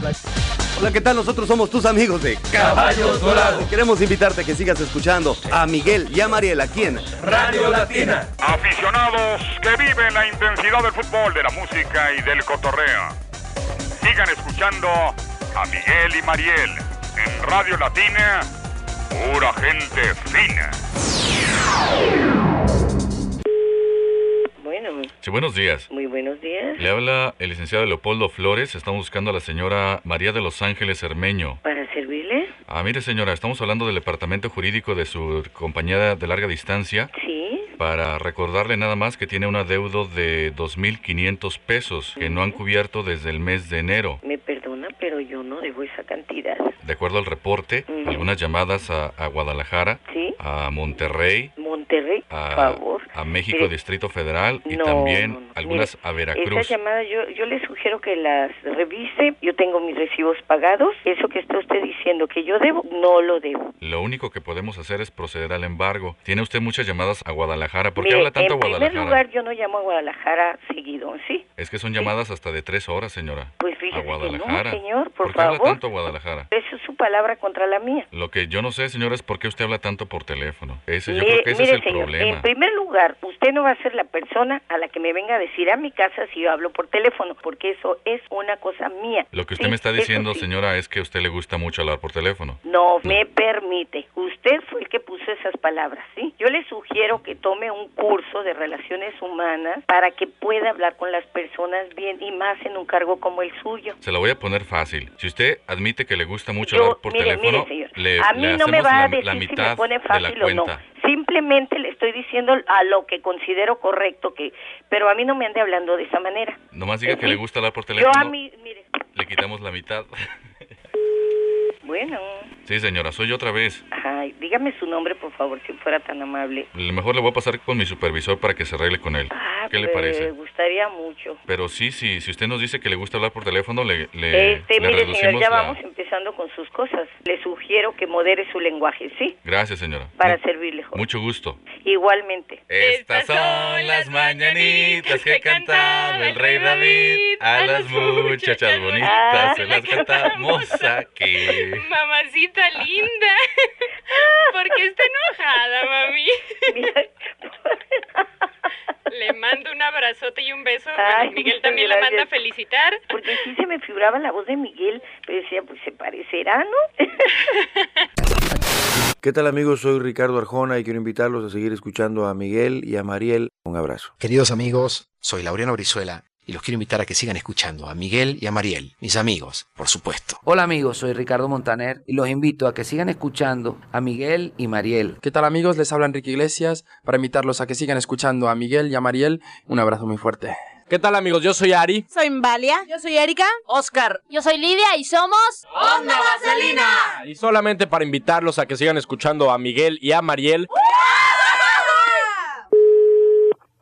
[SPEAKER 8] Hola, ¿qué tal? Nosotros somos tus amigos de Caballos Dorados. Queremos invitarte a que sigas escuchando a Miguel y a Mariel aquí en
[SPEAKER 9] Radio Latina. Aficionados que viven la intensidad del fútbol, de la música y del cotorreo. Sigan escuchando a Miguel y Mariel en Radio Latina, pura gente fina.
[SPEAKER 10] Bueno,
[SPEAKER 3] Sí, buenos días.
[SPEAKER 10] muy buenos días.
[SPEAKER 3] Le habla el licenciado Leopoldo Flores. Estamos buscando a la señora María de los Ángeles Hermeño.
[SPEAKER 10] ¿Para servirle?
[SPEAKER 3] Ah, mire señora, estamos hablando del departamento jurídico de su compañía de larga distancia
[SPEAKER 10] Sí.
[SPEAKER 3] para recordarle nada más que tiene un adeudo de 2.500 pesos que no han cubierto desde el mes de enero.
[SPEAKER 10] Me perdona, pero yo no debo esa cantidad.
[SPEAKER 3] De acuerdo al reporte, algunas llamadas a, a Guadalajara,
[SPEAKER 10] ¿Sí?
[SPEAKER 3] a Monterrey,
[SPEAKER 10] Monterrey, por
[SPEAKER 3] a,
[SPEAKER 10] favor.
[SPEAKER 3] a México
[SPEAKER 10] Mire,
[SPEAKER 3] Distrito Federal y
[SPEAKER 10] no,
[SPEAKER 3] también
[SPEAKER 10] no, no.
[SPEAKER 3] algunas
[SPEAKER 10] Mire,
[SPEAKER 3] a Veracruz.
[SPEAKER 10] Esas llamadas yo, yo le sugiero que las revise. Yo tengo mis recibos pagados. Eso que está usted diciendo que yo debo, no lo debo.
[SPEAKER 3] Lo único que podemos hacer es proceder al embargo. Tiene usted muchas llamadas a Guadalajara. ¿Por qué
[SPEAKER 10] Mire,
[SPEAKER 3] habla tanto a
[SPEAKER 10] en primer
[SPEAKER 3] Guadalajara?
[SPEAKER 10] lugar, yo no llamo a Guadalajara seguido, ¿sí?
[SPEAKER 3] Es que son llamadas hasta de tres horas, señora.
[SPEAKER 10] Pues
[SPEAKER 3] A
[SPEAKER 10] fíjese que no,
[SPEAKER 3] Guadalajara.
[SPEAKER 10] señor, por,
[SPEAKER 3] qué habla
[SPEAKER 10] favor.
[SPEAKER 3] tanto a Guadalajara?
[SPEAKER 10] Eso es su palabra contra la mía.
[SPEAKER 3] Lo que yo no sé, señora, es por qué usted habla tanto por teléfono. Ese, yo
[SPEAKER 10] Mire-
[SPEAKER 3] creo que ese
[SPEAKER 10] mire,
[SPEAKER 3] es el
[SPEAKER 10] señor,
[SPEAKER 3] problema.
[SPEAKER 10] En primer lugar, usted no va a ser la persona a la que me venga a decir a mi casa si yo hablo por teléfono, porque eso es una cosa mía.
[SPEAKER 3] Lo que usted
[SPEAKER 10] Sí,
[SPEAKER 3] me está diciendo,
[SPEAKER 10] sí.
[SPEAKER 3] señora, es que a usted le gusta mucho hablar por teléfono.
[SPEAKER 10] No me permite. Usted fue el que puso esas palabras, ¿sí? Yo le sugiero que tome un curso de relaciones humanas para que pueda hablar con las personas bien y más en un cargo como el suyo.
[SPEAKER 3] Se la voy a poner fácil. Si usted admite que le gusta mucho
[SPEAKER 10] Yo,
[SPEAKER 3] hablar por
[SPEAKER 10] mire,
[SPEAKER 3] teléfono,
[SPEAKER 10] mire, señor,
[SPEAKER 3] le,
[SPEAKER 10] a mí
[SPEAKER 3] le
[SPEAKER 10] no me
[SPEAKER 3] hacemos
[SPEAKER 10] va a
[SPEAKER 3] la,
[SPEAKER 10] decir
[SPEAKER 3] la
[SPEAKER 10] si me
[SPEAKER 3] mitad
[SPEAKER 10] pone
[SPEAKER 3] de la
[SPEAKER 10] fácil o no. Simplemente le estoy diciendo a lo que considero correcto que, pero a mí no me ande hablando de esa manera.
[SPEAKER 3] Nomás diga que le gusta hablar por
[SPEAKER 10] Yo
[SPEAKER 3] teléfono,
[SPEAKER 10] a mí, mire,
[SPEAKER 3] le quitamos la mitad.
[SPEAKER 10] bueno,
[SPEAKER 3] sí, señora, soy yo otra vez.
[SPEAKER 10] ay, dígame su nombre, por favor, si fuera tan amable.
[SPEAKER 3] A lo mejor le voy a pasar con mi supervisor para que se arregle con él.
[SPEAKER 10] Ah,
[SPEAKER 3] ¿Qué le parece?
[SPEAKER 10] Me gustaría mucho.
[SPEAKER 3] Pero sí, sí, si usted nos dice que le gusta hablar por teléfono, le, le,
[SPEAKER 10] este,
[SPEAKER 3] le
[SPEAKER 10] mire, señor,
[SPEAKER 3] reducimos
[SPEAKER 10] ya
[SPEAKER 3] la...
[SPEAKER 10] vamos empezando con sus cosas. Le sugiero que modere su lenguaje, ¿sí?
[SPEAKER 3] Gracias, señora.
[SPEAKER 10] Para
[SPEAKER 3] Mu-
[SPEAKER 10] servirle.
[SPEAKER 3] Mucho gusto.
[SPEAKER 10] Igualmente.
[SPEAKER 3] Estas son las mañanitas que cantaba el rey David. A las muchachas bonitas se las cantamos aquí. *laughs*
[SPEAKER 11] Mamacita linda. ¿Por qué está enojada, mami?
[SPEAKER 10] Mira,
[SPEAKER 11] Le mando un abrazote y un beso.
[SPEAKER 10] Ay,
[SPEAKER 11] Bueno, Miguel también le manda a
[SPEAKER 10] gracias.
[SPEAKER 11] felicitar.
[SPEAKER 10] Porque sí se me figuraba la voz de Miguel, pero decía, pues se parecerá, ¿no? *laughs*
[SPEAKER 12] ¿Qué tal amigos? Soy Ricardo Arjona y quiero invitarlos a seguir escuchando a Miguel y a Mariel. Un abrazo.
[SPEAKER 13] Queridos amigos, soy Laureano Brizuela y los quiero invitar a que sigan escuchando a Miguel y a Mariel, mis amigos, por supuesto.
[SPEAKER 14] Hola amigos, soy Ricardo Montaner y los invito a que sigan escuchando a Miguel y Mariel.
[SPEAKER 15] ¿Qué tal amigos? Les habla Enrique Iglesias para invitarlos a que sigan escuchando a Miguel y a Mariel. Un abrazo muy fuerte.
[SPEAKER 16] ¿Qué tal amigos? Yo soy Ari.
[SPEAKER 17] Soy Valia.
[SPEAKER 7] Yo soy Erika.
[SPEAKER 17] Oscar. Yo soy Lidia y somos
[SPEAKER 16] ¡Onda Vaselina! Y solamente para invitarlos a que sigan escuchando a Miguel y a Mariel.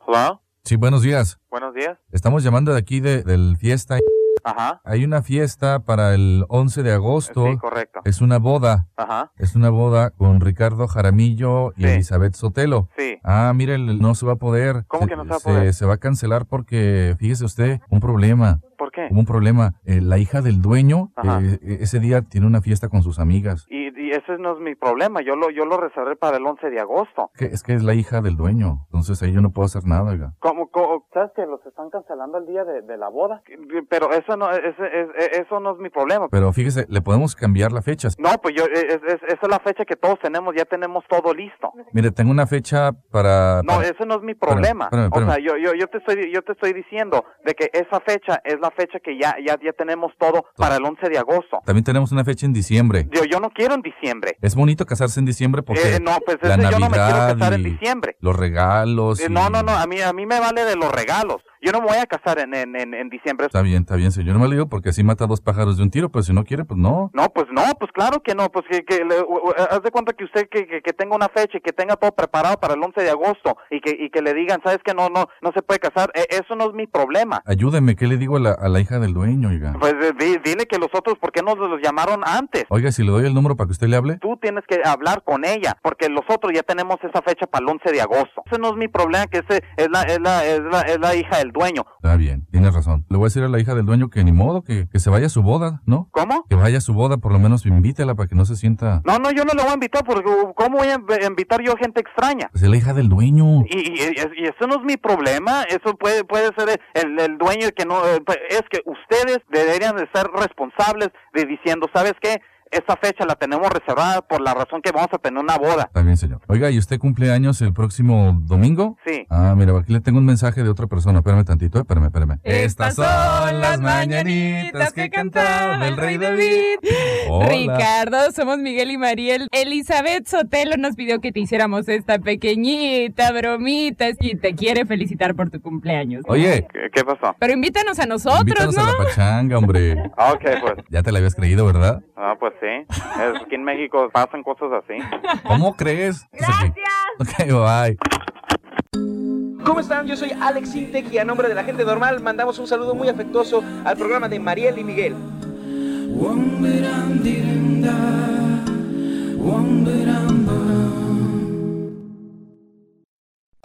[SPEAKER 18] Hola,
[SPEAKER 3] Sí, buenos días.
[SPEAKER 18] buenos días.
[SPEAKER 3] Estamos llamando de aquí de, del fiesta.
[SPEAKER 18] Ajá.
[SPEAKER 3] Hay una fiesta para el 11 de agosto.
[SPEAKER 18] Sí, correcto.
[SPEAKER 3] Es una boda.
[SPEAKER 18] Ajá.
[SPEAKER 3] Es una boda con Ricardo Jaramillo y Elizabeth Sotelo.
[SPEAKER 18] Sí.
[SPEAKER 3] Ah, mire, no se va a poder.
[SPEAKER 18] ¿Cómo que no se va a
[SPEAKER 3] Se,
[SPEAKER 18] poder?
[SPEAKER 3] se va a cancelar porque, fíjese usted, un problema.
[SPEAKER 18] ¿Por qué?
[SPEAKER 3] Hubo un problema. Eh, la hija del dueño eh, ese día tiene una fiesta con sus amigas.
[SPEAKER 18] Y, y ese no es mi problema. Yo lo, yo lo reservé para el 11 de agosto.
[SPEAKER 3] Que- es que es la hija del dueño. Entonces ahí yo no puedo hacer nada, oiga.
[SPEAKER 18] ¿Cómo, cómo- sabes que los están cancelando el día de, de la boda? Pero eso no, ese- es- eso no es mi problema.
[SPEAKER 3] Pero fíjese, le podemos cambiar la fecha.
[SPEAKER 18] No, pues yo, es, es- esa es la fecha que todos tenemos, ya tenemos todo listo.
[SPEAKER 3] Mire, tengo una fecha para...
[SPEAKER 18] No,
[SPEAKER 3] para-
[SPEAKER 18] ese no es mi
[SPEAKER 3] Espérame,
[SPEAKER 18] problema.
[SPEAKER 3] espérame, espérame.
[SPEAKER 18] O sea, yo, yo, yo te estoy, yo te estoy diciendo de que esa fecha es la fecha que ya, ya, ya tenemos todo para el 11 de agosto.
[SPEAKER 3] También tenemos una fecha en diciembre.
[SPEAKER 18] Yo, yo no quiero en diciembre.
[SPEAKER 3] Es bonito casarse en diciembre porque
[SPEAKER 18] Eh, no, pues
[SPEAKER 3] la
[SPEAKER 18] ese yo no me quiero
[SPEAKER 3] Navidad
[SPEAKER 18] casar en diciembre.
[SPEAKER 3] los regalos.
[SPEAKER 18] Eh,
[SPEAKER 3] y-
[SPEAKER 18] No, no, no, a mí, a mí me vale de los regalos. Yo no me voy a casar en, en, en, en diciembre.
[SPEAKER 3] Está bien, está bien, señor. No me lo digo porque así mata dos pájaros de un tiro, pero si no quiere, pues no.
[SPEAKER 18] No, pues no, pues claro que no, pues que, que le- haz de cuenta que usted que, que, que tenga una fecha y que tenga todo preparado para el 11 de agosto y que, y que le digan, sabes que no, no, no se puede casar, Eh, eso no es mi problema.
[SPEAKER 3] Ayúdeme, ¿qué le digo a la, a la hija del dueño, oiga?
[SPEAKER 18] Pues eh, di- dile que los otros, ¿por qué no los llamaron antes?
[SPEAKER 3] Oiga, si le doy el número para que usted le hable.
[SPEAKER 18] Tú tienes que hablar con ella, porque los otros ya tenemos esa fecha para el 11 de agosto. Ese no es mi problema, que ese es la, es la, es la, es la hija del dueño.
[SPEAKER 3] Está bien, tienes razón. Le voy a decir a la hija del dueño que ni modo, que, que se vaya a su boda, ¿no?
[SPEAKER 18] ¿Cómo?
[SPEAKER 3] Que vaya a su boda, por lo menos invítela para que no se sienta...
[SPEAKER 18] No, no, yo no le voy a invitar, porque ¿cómo voy a inv- invitar yo gente extraña?
[SPEAKER 3] Pues es la hija del dueño.
[SPEAKER 18] Y, y, y- eso no es mi problema, eso puede puede ser el, el dueño que no, eh, es que ustedes deberían de ser responsables de diciendo, ¿sabes qué? Esta fecha la tenemos reservada por la razón que vamos a tener una boda.
[SPEAKER 3] Está bien, señor. Oiga, ¿y usted cumple años el próximo domingo?
[SPEAKER 18] Sí.
[SPEAKER 3] Ah, mira, aquí le tengo un mensaje de otra persona. Espérame tantito, eh, espérame, espérame. Estas son las mañanitas que cantaba el rey David. Hola.
[SPEAKER 11] Ricardo, somos Miguel y Mariel. Elizabeth Sotelo nos pidió que te hiciéramos esta pequeñita bromita y te quiere felicitar por tu cumpleaños.
[SPEAKER 3] Oye,
[SPEAKER 18] ¿Qué, qué pasó?
[SPEAKER 11] Pero invítanos a nosotros,
[SPEAKER 3] invítanos
[SPEAKER 11] ¿no?
[SPEAKER 3] a la pachanga, hombre.
[SPEAKER 18] Ah, *laughs* ok, pues.
[SPEAKER 3] Ya te la habías creído, ¿verdad?
[SPEAKER 18] Ah, pues sí. Es, aquí en México pasan cosas así.
[SPEAKER 3] ¿Cómo crees? Gracias. *laughs* Ok, bye.
[SPEAKER 15] ¿Cómo están? Yo soy Alex Intec y a nombre de la gente normal mandamos un saludo muy afectuoso al programa de Mariel y Miguel.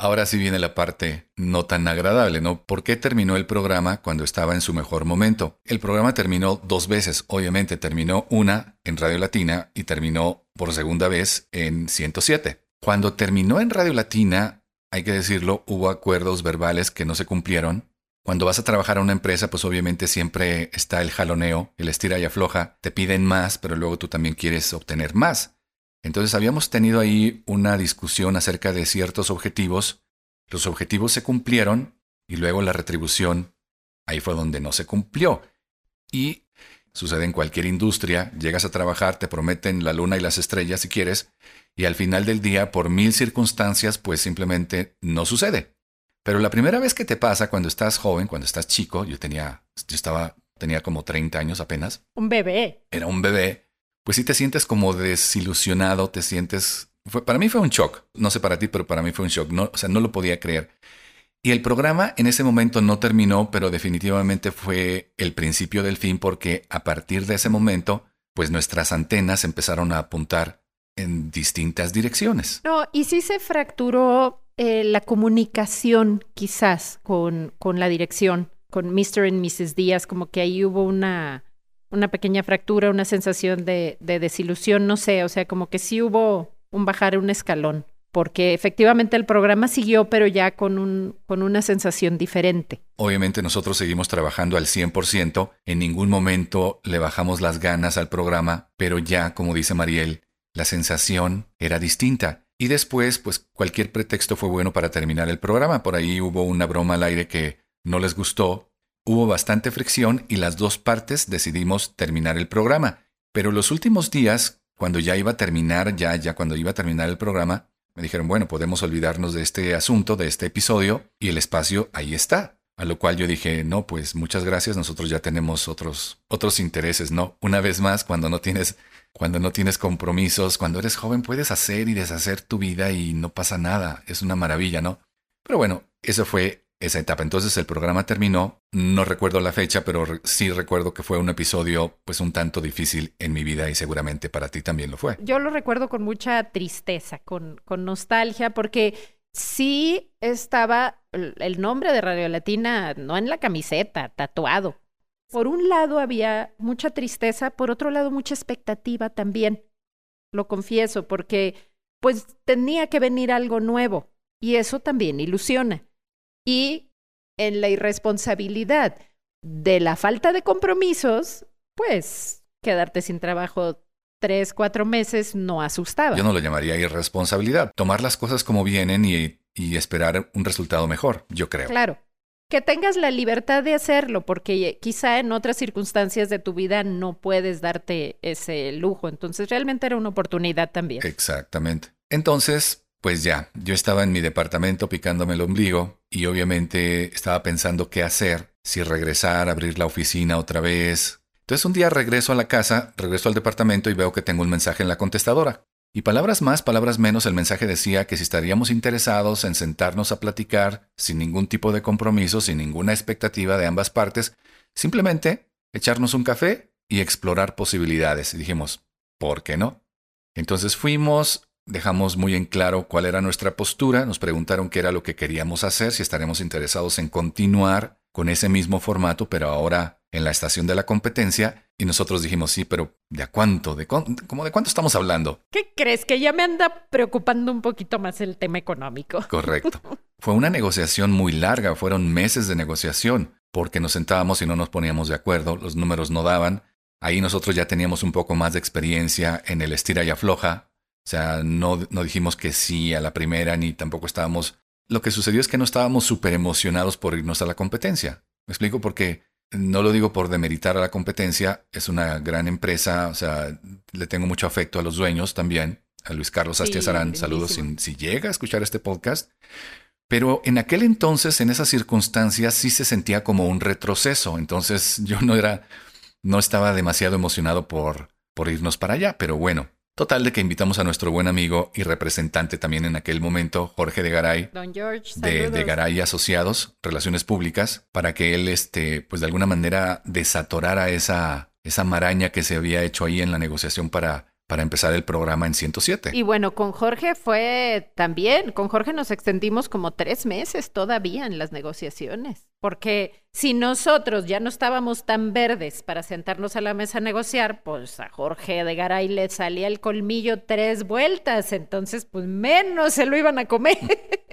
[SPEAKER 1] Ahora sí viene la parte no tan agradable, ¿no? ¿Por qué terminó el programa cuando estaba en su mejor momento? El programa terminó dos veces, obviamente terminó una en Radio Latina y terminó por segunda vez en 107. Cuando terminó en Radio Latina, hay que decirlo, hubo acuerdos verbales que no se cumplieron. Cuando vas a trabajar a una empresa, pues obviamente siempre está el jaloneo, el estira y afloja, te piden más, pero luego tú también quieres obtener más. Entonces habíamos tenido ahí una discusión acerca de ciertos objetivos. Los objetivos se cumplieron y luego la retribución, ahí fue donde no se cumplió. Y sucede en cualquier industria, llegas a trabajar, te prometen la luna y las estrellas si quieres, y al final del día, por mil circunstancias, pues simplemente no sucede. Pero la primera vez que te pasa cuando estás joven, cuando estás chico, yo tenía, yo estaba, tenía como 30 años apenas,
[SPEAKER 2] Un bebé.
[SPEAKER 1] era un bebé, pues sí te sientes como desilusionado, te sientes... Para mí fue un shock, no sé para ti, pero para mí fue un shock, o sea, no lo podía creer. Y el programa en ese momento no terminó, pero definitivamente fue el principio del fin porque a partir de ese momento, pues nuestras antenas empezaron a apuntar en distintas direcciones.
[SPEAKER 2] No, y sí se fracturó eh, la comunicación quizás con, con la dirección, con Mr. y Mrs. Díaz, como que ahí hubo una, una pequeña fractura, una sensación de, de desilusión, no sé, o sea, como que sí hubo un bajar un escalón, porque efectivamente el programa siguió, pero ya con, un, con una sensación diferente.
[SPEAKER 1] Obviamente nosotros seguimos trabajando al 100%, en ningún momento le bajamos las ganas al programa, pero ya, como dice Mariel, la sensación era distinta. Y después, pues cualquier pretexto fue bueno para terminar el programa. Por ahí hubo una broma al aire que no les gustó. Hubo bastante fricción y las dos partes decidimos terminar el programa. Pero los últimos días, cuando ya iba a terminar, ya, ya cuando iba a terminar el programa, me dijeron, bueno, podemos olvidarnos de este asunto, de este episodio, y el espacio ahí está. A lo cual yo dije, no, pues muchas gracias, nosotros ya tenemos otros, otros intereses, ¿no? Una vez más, cuando no tienes, cuando no tienes compromisos, cuando eres joven puedes hacer y deshacer tu vida y no pasa nada, es una maravilla, ¿no? Pero bueno, eso fue esa etapa. Entonces el programa terminó, no recuerdo la fecha, pero sí recuerdo que fue un episodio pues un tanto difícil en mi vida y seguramente para ti también lo fue.
[SPEAKER 2] Yo lo recuerdo con mucha tristeza, con, con nostalgia, porque sí estaba el nombre de Radio Latina, no en la camiseta, tatuado. Por un lado había mucha tristeza, por otro lado mucha expectativa también, lo confieso, porque pues tenía que venir algo nuevo y eso también ilusiona y en la irresponsabilidad de la falta de compromisos, pues quedarte sin trabajo tres, cuatro meses no asustaba.
[SPEAKER 1] Yo no lo llamaría irresponsabilidad. Tomar las cosas como vienen y, y esperar un resultado mejor, yo creo.
[SPEAKER 2] Claro. Que tengas la libertad de hacerlo, porque quizá en otras circunstancias de tu vida no puedes darte ese lujo. Entonces realmente era una oportunidad también.
[SPEAKER 1] Exactamente. Entonces, pues ya, yo estaba en mi departamento picándome el ombligo y obviamente estaba pensando qué hacer, si regresar, abrir la oficina otra vez. Entonces un día regreso a la casa, regreso al departamento y veo que tengo un mensaje en la contestadora. Y palabras más, palabras menos, el mensaje decía que si estaríamos interesados en sentarnos a platicar sin ningún tipo de compromiso, sin ninguna expectativa de ambas partes, simplemente echarnos un café y explorar posibilidades. Y dijimos, ¿por qué no? Entonces fuimos, dejamos muy en claro cuál era nuestra postura, nos preguntaron qué era lo que queríamos hacer, si estaremos interesados en continuar con ese mismo formato, pero ahora en la estación de la competencia, y nosotros dijimos, sí, pero ¿de a cuánto? ¿De ¿Cómo de cuánto estamos hablando?
[SPEAKER 2] ¿Qué crees? Que ya me anda preocupando un poquito más el tema económico. *laughs*
[SPEAKER 1] Correcto. Fue una negociación muy larga, fueron meses de negociación, porque nos sentábamos y no nos poníamos de acuerdo, los números no daban. Ahí nosotros ya teníamos un poco más de experiencia en el estira y afloja, o sea, no, no dijimos que sí a la primera, ni tampoco estábamos... Lo que sucedió es que no estábamos súper emocionados por irnos a la competencia. Me explico porque no lo digo por demeritar a la competencia, es una gran empresa, o sea, le tengo mucho afecto a los dueños también, a Luis Carlos Astiazarán, saludos si, si llega a escuchar este podcast. Pero en aquel entonces, en esas circunstancias, sí se sentía como un retroceso. Entonces *laughs* yo no era, no estaba demasiado emocionado por, por irnos para allá. Pero bueno, Total de que invitamos a nuestro buen amigo y representante también en aquel momento, Jorge de Garay, de, de, Garay Asociados, Relaciones Públicas, para que él, este, pues de alguna manera desatorara esa, esa maraña que se había hecho ahí en la negociación para para empezar el programa en 107.
[SPEAKER 2] Y bueno, con Jorge fue también, con Jorge nos extendimos como tres meses todavía en las negociaciones, porque si nosotros ya no estábamos tan verdes para sentarnos a la mesa a negociar, pues a Jorge de Garay le salía el colmillo tres vueltas, entonces pues menos se lo iban a comer.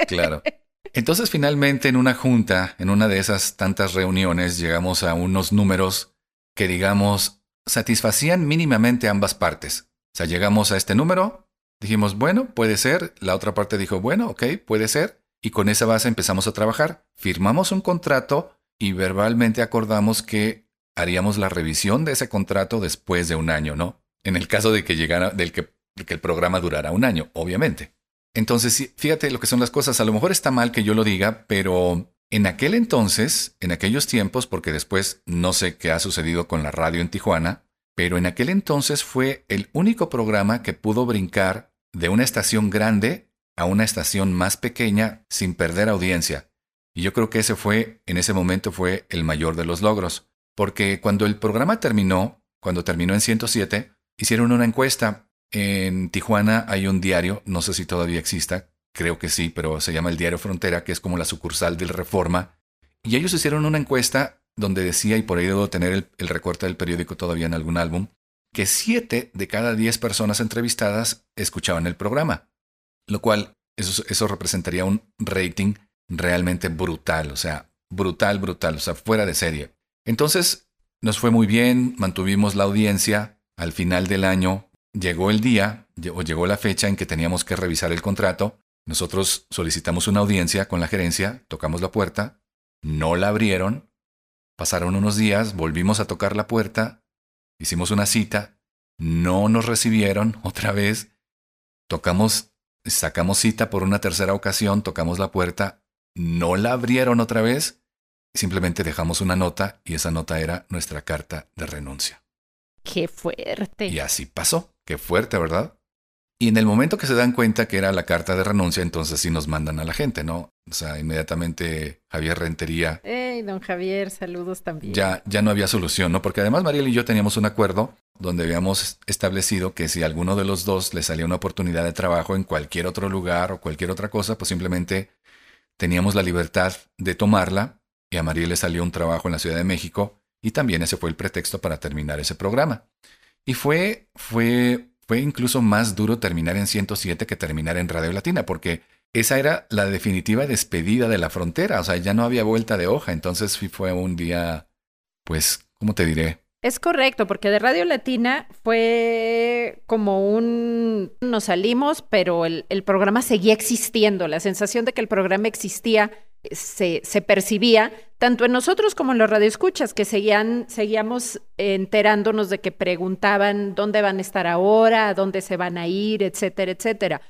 [SPEAKER 1] Claro. *laughs* Entonces finalmente en una junta, en una de esas tantas reuniones, llegamos a unos números que digamos satisfacían mínimamente ambas partes. O sea, llegamos a este número, dijimos, bueno, puede ser. La otra parte dijo, bueno, ok, puede ser. Y con esa base empezamos a trabajar. Firmamos un contrato y verbalmente acordamos que haríamos la revisión de ese contrato después de un año, ¿no? En el caso de que llegara, del que, el programa durara un año, obviamente. Entonces, fíjate lo que son las cosas. A lo mejor está mal que yo lo diga, pero en aquel entonces, en aquellos tiempos, porque después no sé qué ha sucedido con la radio en Tijuana, pero en aquel entonces fue el único programa que pudo brincar de una estación grande a una estación más pequeña sin perder audiencia. Y yo creo que ese fue, en ese momento fue el mayor de los logros, porque cuando el programa terminó, cuando terminó en 107, hicieron una encuesta. En Tijuana hay un diario, no sé si todavía exista, creo que sí, pero se llama el Diario Frontera, que es como la sucursal del Reforma. Y ellos hicieron una encuesta donde decía, y por ahí debo tener el, recorte del periódico todavía en algún álbum, que siete de cada diez personas entrevistadas escuchaban el programa, lo cual eso, eso representaría un rating realmente brutal, o sea, brutal, brutal, o sea, fuera de serie. Entonces, nos fue muy bien, mantuvimos la audiencia, al final del año llegó el día, o llegó la fecha en que teníamos que revisar el contrato, nosotros solicitamos una audiencia con la gerencia, tocamos la puerta, no la abrieron, Pasaron unos días, volvimos a tocar la puerta, hicimos una cita, no nos recibieron *laughs* otra vez, tocamos, sacamos cita por una tercera ocasión, tocamos la puerta, no la abrieron otra vez, simplemente dejamos una nota y esa nota era nuestra carta de renuncia.
[SPEAKER 2] Qué fuerte.
[SPEAKER 1] Y así pasó, qué fuerte, ¿verdad? Y en el momento que se dan cuenta que era la carta de renuncia, entonces sí nos mandan a la gente, ¿no? O sea, inmediatamente Javier Rentería.
[SPEAKER 2] Hey, don Javier, saludos también.
[SPEAKER 1] Ya, ya no había solución, ¿no? Porque además Mariel y yo teníamos un acuerdo donde habíamos establecido que si a alguno de los dos le salía una oportunidad de trabajo en cualquier otro lugar o cualquier otra cosa, pues simplemente teníamos la libertad de tomarla y a Mariel le salió un trabajo en la Ciudad de México y también ese fue el pretexto para terminar ese programa. Y fue, fue fue incluso más duro terminar en 107 que terminar en Radio Latina, porque esa era la definitiva despedida de la frontera, o sea, ya no había vuelta de hoja, entonces fue un día, pues, ¿cómo te diré?
[SPEAKER 2] Es correcto, porque de Radio Latina fue como un... Nos salimos, pero el, el programa seguía existiendo, la sensación de que el programa existía se, percibía, tanto en nosotros como en los radioescuchas, que seguían, seguíamos enterándonos de que preguntaban dónde van a estar ahora, dónde se van a ir, etcétera, etcétera.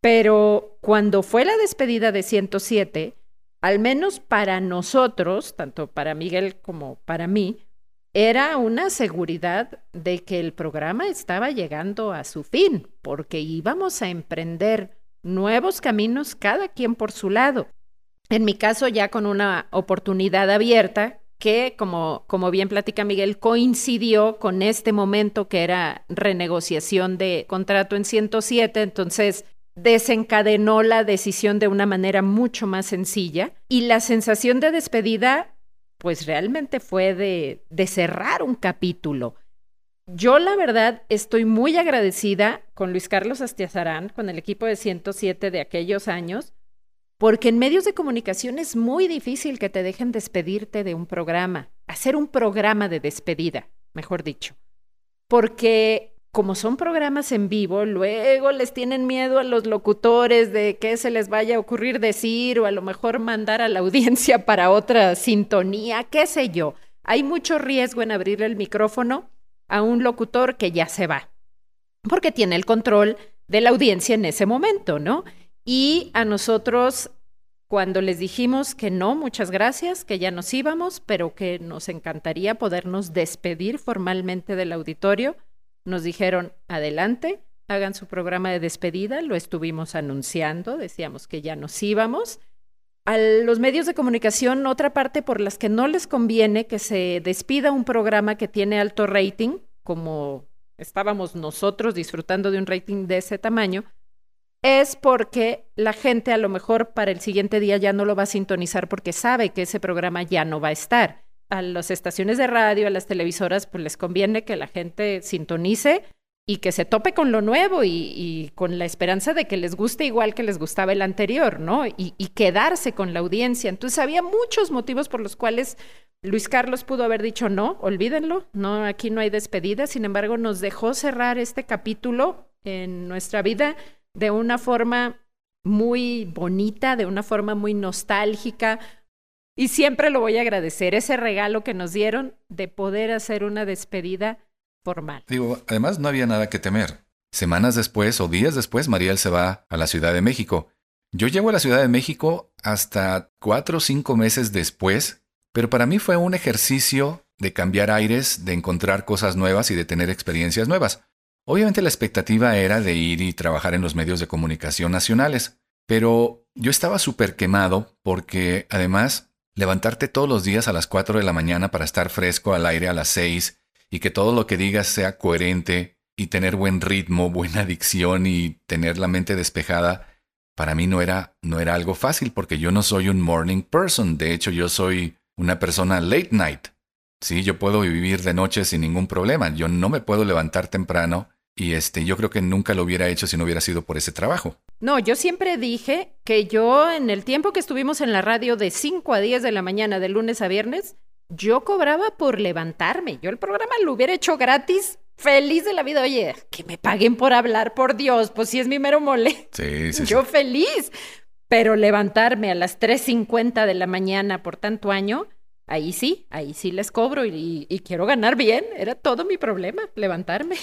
[SPEAKER 2] Pero cuando fue la despedida de 107, al menos para nosotros, tanto para Miguel como para mí, era una seguridad de que el programa estaba llegando a su fin, porque íbamos a emprender nuevos caminos cada quien por su lado en mi caso ya con una oportunidad abierta que, como, como bien platica Miguel, coincidió con este momento que era renegociación de contrato en 107, entonces desencadenó la decisión de una manera mucho más sencilla y la sensación de despedida pues realmente fue de, de cerrar un capítulo. Yo la verdad estoy muy agradecida con Luis Carlos Astiazarán, con el equipo de 107 de aquellos años, porque en medios de comunicación es muy difícil que te dejen despedirte de un programa, hacer un programa de despedida, mejor dicho. Porque como son programas en vivo, luego les tienen miedo a los locutores de qué se les vaya a ocurrir decir o a lo mejor mandar a la audiencia *laughs* para otra sintonía, qué sé yo. Hay mucho riesgo en abrirle el micrófono a un locutor que ya se va, porque tiene el control de la audiencia en ese momento, ¿no? Y a nosotros, cuando les dijimos que no, muchas gracias, que ya nos íbamos, pero que nos encantaría podernos despedir formalmente del auditorio, nos dijeron, adelante, hagan su programa de despedida, lo estuvimos anunciando, decíamos que ya nos íbamos. A los medios de comunicación, otra parte por las que no les conviene que se despida un programa que tiene alto rating, como estábamos nosotros disfrutando de un rating de ese tamaño, es porque la gente a lo mejor para el siguiente día ya no lo va a sintonizar porque sabe que ese programa ya no va a estar. A las estaciones de radio, a las televisoras, pues les conviene que la gente sintonice y que se tope con lo nuevo y, con la esperanza de que les guste igual que les gustaba el anterior, ¿no? Y, y quedarse con la audiencia. Entonces había muchos motivos por los cuales Luis Carlos pudo haber dicho no, olvídenlo, no, aquí no hay despedida. Sin embargo, nos dejó cerrar este capítulo en nuestra vida de una forma muy bonita, de una forma muy nostálgica. Y siempre lo voy a agradecer, ese regalo que nos dieron de poder hacer una despedida formal.
[SPEAKER 1] Digo, además no había nada que temer. Semanas después o días después, Mariel se va a la Ciudad de México. Yo llego a la Ciudad de México hasta cuatro o cinco meses después, pero para mí fue un ejercicio de cambiar aires, de encontrar cosas nuevas y de tener experiencias nuevas. Obviamente la expectativa era de ir y trabajar en los medios de comunicación nacionales, pero yo estaba súper quemado porque además levantarte todos los días a las 4 de la mañana para estar fresco al aire a las 6 y que todo lo que digas sea coherente y tener buen ritmo, *laughs* buena dicción y tener la mente despejada, para mí no era, no era algo fácil porque yo no soy un morning person, de hecho yo soy una persona late night. Sí, yo puedo vivir de noche sin ningún problema, yo no me puedo levantar temprano y este, yo creo que nunca lo hubiera hecho si no hubiera sido por ese trabajo.
[SPEAKER 2] No, yo siempre dije que yo en el tiempo que estuvimos en la radio de 5 a 10 de la mañana de lunes a viernes, yo cobraba por levantarme. Yo el programa lo hubiera hecho gratis, feliz de la vida. Oye, que me paguen por hablar, por Dios, pues sí es mi mero mole.
[SPEAKER 1] Sí, *laughs* sí.
[SPEAKER 2] Yo feliz. Pero levantarme a las 3.50 de la mañana por tanto año, ahí sí, ahí sí les cobro y, y quiero ganar bien. Era todo mi problema, levantarme.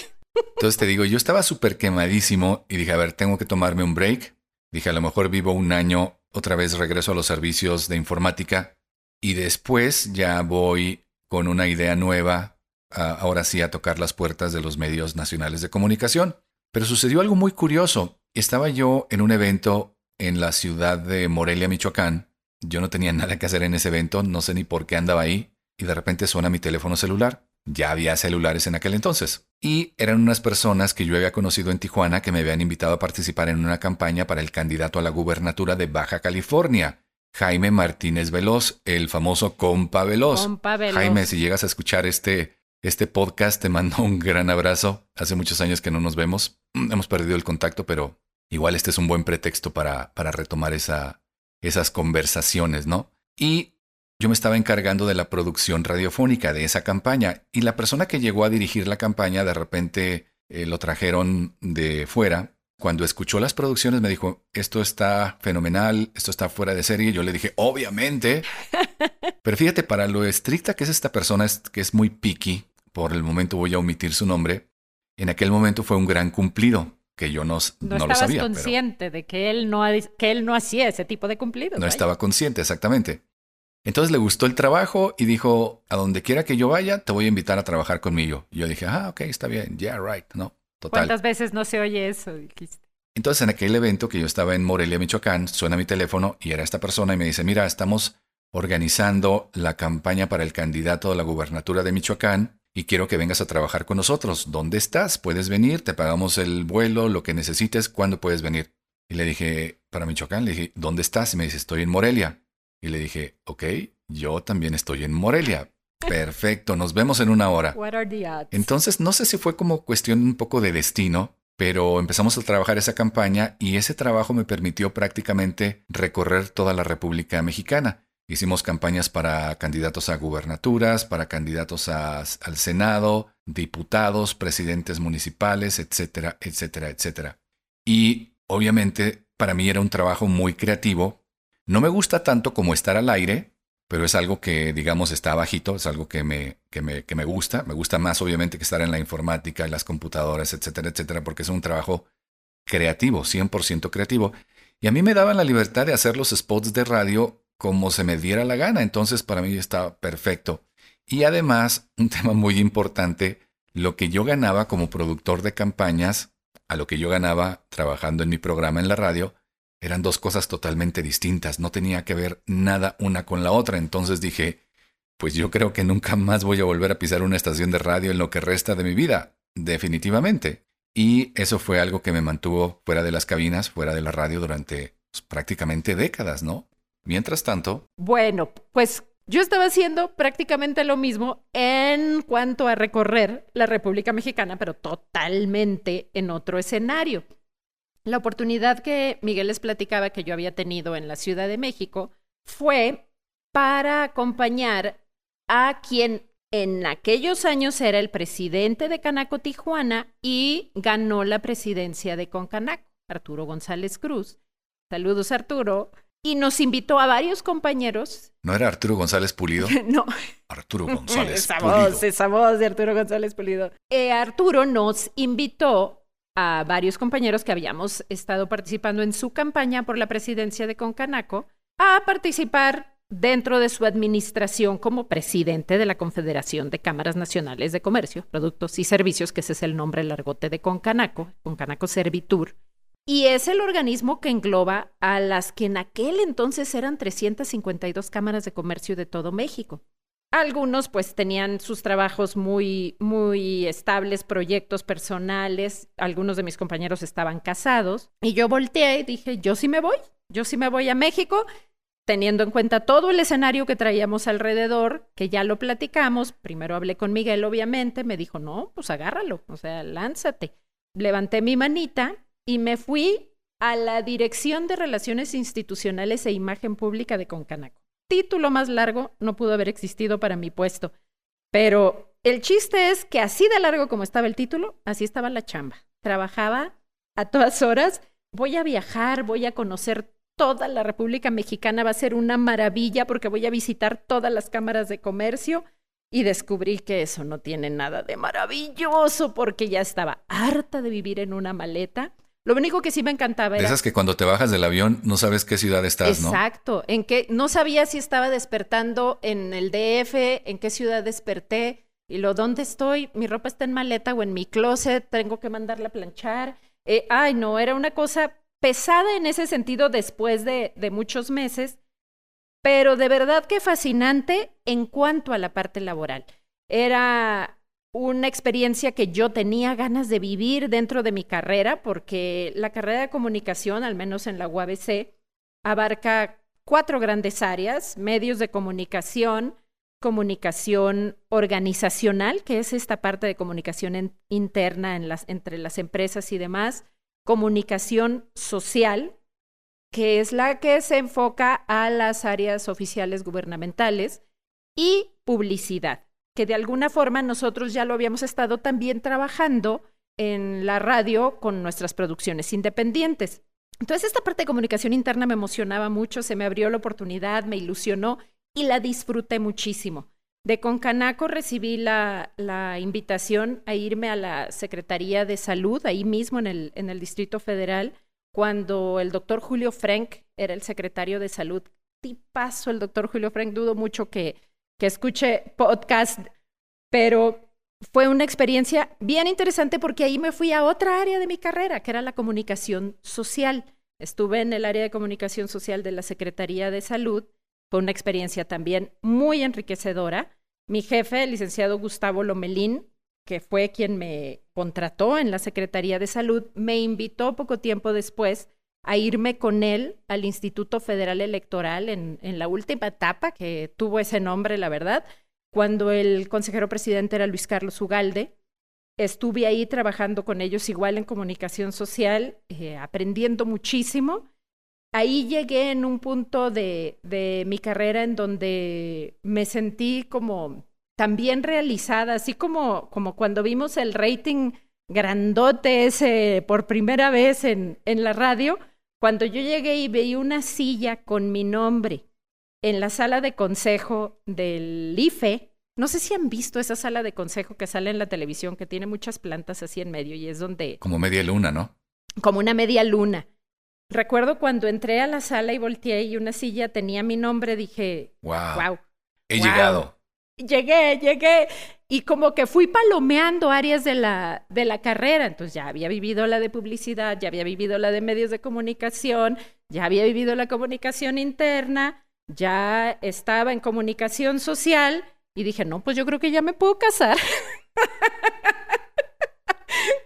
[SPEAKER 1] Entonces te digo, yo estaba súper quemadísimo y dije, a ver, tengo que tomarme un break. Dije, a lo mejor vivo un año, otra vez regreso a los servicios de informática y después ya voy con una idea nueva, ahora sí, a tocar las puertas de los medios nacionales de comunicación. Pero sucedió algo muy curioso. Estaba yo en un evento en la ciudad de Morelia, Michoacán. Yo no tenía *laughs* nada que hacer en ese evento, no sé ni por qué andaba ahí, y de repente suena mi teléfono celular. Ya había celulares en aquel entonces. Y eran unas personas que yo había conocido en Tijuana que me habían invitado a participar en una campaña para el candidato a la gubernatura de Baja California, Jaime Martínez Veloz, el famoso compa Veloz.
[SPEAKER 2] Compa Veloz.
[SPEAKER 1] Jaime, si llegas a escuchar este, este podcast, te mando un gran abrazo. Hace muchos años que no nos vemos. Hemos perdido el contacto, pero igual este es un buen pretexto para, para retomar esa, esas conversaciones, ¿no? Y yo me estaba encargando de la producción radiofónica de esa campaña y la persona que llegó a dirigir la campaña de repente eh, lo trajeron de fuera. Cuando escuchó las producciones me dijo, esto está fenomenal, esto está fuera de serie. Yo le dije, obviamente. *laughs* Pero fíjate, para lo estricta que es esta persona, es, que es muy picky, por el momento voy a omitir su nombre, en aquel momento fue un gran cumplido, que yo no,
[SPEAKER 2] No,
[SPEAKER 1] no lo
[SPEAKER 2] estabas
[SPEAKER 1] sabía. pero-
[SPEAKER 2] consciente de que él, no, que él no hacía ese tipo de cumplidos.
[SPEAKER 1] No
[SPEAKER 2] vaya.
[SPEAKER 1] estaba consciente, exactamente. Entonces le gustó el trabajo y dijo, a donde quiera que yo vaya, te voy a invitar a trabajar conmigo. Y yo dije, ah, ok, está bien, yeah, right, ¿no? Total.
[SPEAKER 2] ¿Cuántas veces no se oye eso? Dijiste.
[SPEAKER 1] Entonces en aquel evento que yo estaba en Morelia, Michoacán, suena mi teléfono y era esta persona y me dice, mira, estamos organizando la campaña para el candidato a la gubernatura de Michoacán y quiero que vengas a trabajar con nosotros. ¿Dónde estás? ¿Puedes venir? Te pagamos el vuelo, lo que necesites. ¿Cuándo puedes venir? Y le dije, para Michoacán, le dije, ¿dónde estás? Y me dice, estoy en Morelia. Y le dije, ok, yo también estoy en Morelia. Perfecto, nos vemos en una hora.
[SPEAKER 2] What are the odds?
[SPEAKER 1] Entonces, no sé si fue como cuestión un poco de destino, pero empezamos a trabajar esa campaña y ese trabajo me permitió prácticamente recorrer toda la República Mexicana. Hicimos campañas para candidatos a gubernaturas, para candidatos a- al Senado, diputados, presidentes municipales, etcétera, etcétera, etcétera. Y obviamente para mí era un trabajo muy creativo. No me gusta tanto como estar al aire, pero es algo que, digamos, está bajito, es algo que me, que me, que me gusta. Me gusta más, obviamente, que estar en la informática, en las computadoras, etcétera, etcétera, porque es un trabajo creativo, 100% creativo. Y a mí me daban la libertad de hacer los spots de radio como se me diera la gana, entonces para mí estaba perfecto. Y además, *laughs* un tema muy importante, lo que yo ganaba como productor de campañas a lo que yo ganaba trabajando en mi programa en la radio, eran dos cosas totalmente distintas, no tenía que ver nada una con la otra, entonces dije, pues yo creo que nunca más voy a volver a pisar una estación de radio en lo que resta de mi vida, definitivamente. Y eso fue algo que me mantuvo fuera de las cabinas, fuera de la radio durante pues, prácticamente décadas, ¿no? Mientras tanto,
[SPEAKER 2] Bueno, pues yo estaba haciendo prácticamente lo mismo en cuanto a recorrer la República Mexicana, pero totalmente en otro escenario. La oportunidad que Miguel les platicaba que yo había tenido en la Ciudad de México fue para acompañar a quien en aquellos años era el presidente de Canaco Tijuana y ganó la presidencia de Concanaco, Arturo González Cruz. Saludos Arturo. Y nos invitó a varios compañeros.
[SPEAKER 1] ¿no era Arturo González Pulido? *laughs*
[SPEAKER 2] no,
[SPEAKER 1] Arturo González *laughs*
[SPEAKER 2] esa
[SPEAKER 1] Pulido.
[SPEAKER 2] voz, esa voz de Arturo González Pulido. Eh, Arturo nos invitó a varios compañeros que habíamos estado participando en su campaña por la presidencia de Concanaco a participar dentro de su administración como presidente de la Confederación de Cámaras Nacionales de Comercio, Productos y Servicios, que ese es el nombre largote de Concanaco, Concanaco Servitur. Y es el organismo que engloba a las que en aquel entonces eran 352 cámaras de comercio de todo México. Algunos pues tenían sus trabajos muy, muy estables, proyectos personales, algunos de mis compañeros estaban casados. Y yo volteé y dije, yo sí me voy, yo sí me voy a México, teniendo en cuenta todo el escenario que traíamos alrededor, que ya lo platicamos, primero hablé con Miguel obviamente, me dijo, no, pues agárralo, o sea, lánzate. Levanté mi manita y me fui a la Dirección de Relaciones Institucionales e Imagen Pública de Concanaco título más largo no pudo haber existido para mi puesto. Pero el chiste es que así de largo como estaba el título, así estaba la chamba. Trabajaba a todas horas. Voy a viajar, voy a conocer toda la República Mexicana, va a ser una maravilla porque voy a visitar todas las cámaras de comercio y descubrí que eso no tiene nada de maravilloso porque ya estaba harta de vivir en una maleta. Lo único que sí me encantaba
[SPEAKER 1] De
[SPEAKER 2] era
[SPEAKER 1] esas que cuando te bajas del avión no sabes qué ciudad estás, ¿no?
[SPEAKER 2] Exacto, en que no sabía si estaba despertando en el DF, en qué ciudad desperté, Y lo, ¿dónde estoy? Mi ropa está en maleta o en mi closet, tengo que mandarla a planchar. Eh, ay, no, era una cosa pesada en ese sentido después de, de muchos meses, pero de verdad que fascinante en cuanto a la parte laboral. Era una experiencia que yo tenía ganas de vivir dentro de mi carrera, porque la carrera de comunicación, al menos en la UABC, abarca cuatro grandes áreas, medios de comunicación, comunicación organizacional, que es esta parte de comunicación interna entre las empresas y demás, comunicación social, que es la que se enfoca a las áreas oficiales gubernamentales, y publicidad, que de alguna forma nosotros ya lo habíamos estado también trabajando en la radio con nuestras producciones independientes. Entonces esta parte de comunicación interna me emocionaba mucho, se me abrió la oportunidad, me ilusionó y la disfruté muchísimo. De Concanaco recibí la, la, invitación a irme a la Secretaría de Salud, ahí mismo en el, en el Distrito Federal, cuando el doctor Julio Frank era el secretario de Salud. Tipazo el doctor Julio Frank, dudo mucho que, que escuche podcast, pero fue una experiencia bien interesante porque ahí me fui a otra área de mi carrera, que era la comunicación social. Estuve en el área de comunicación social de la Secretaría de Salud fue una experiencia también muy enriquecedora. Mi jefe, el licenciado Gustavo Lomelín, que fue quien me contrató en la Secretaría de Salud, me invitó poco tiempo después a irme con él al Instituto Federal Electoral en, en la última etapa, que tuvo ese nombre, la verdad, cuando el consejero presidente era Luis Carlos Ugalde. Estuve ahí trabajando con ellos igual en comunicación social, eh, aprendiendo muchísimo ahí llegué en un punto de, de, mi carrera en donde me sentí como también realizada, así como, como cuando vimos el rating grandote ese por primera vez en, en la radio, cuando yo llegué y veí una silla con mi nombre en la sala de consejo del IFE, no sé si han visto esa sala de consejo que sale en la televisión, que tiene muchas plantas así en medio y es donde...
[SPEAKER 1] Como media luna, ¿no?
[SPEAKER 2] Como una media luna. Recuerdo cuando entré a la sala y volteé y una silla tenía mi nombre, dije, wow,
[SPEAKER 1] he llegado.
[SPEAKER 2] Llegué, llegué. Y como que fui palomeando áreas de la, de la carrera. Entonces ya había vivido la de publicidad, ya había vivido la de medios de comunicación, ya había vivido la comunicación interna, ya estaba en comunicación social y dije, no, pues yo creo que ya me puedo casar.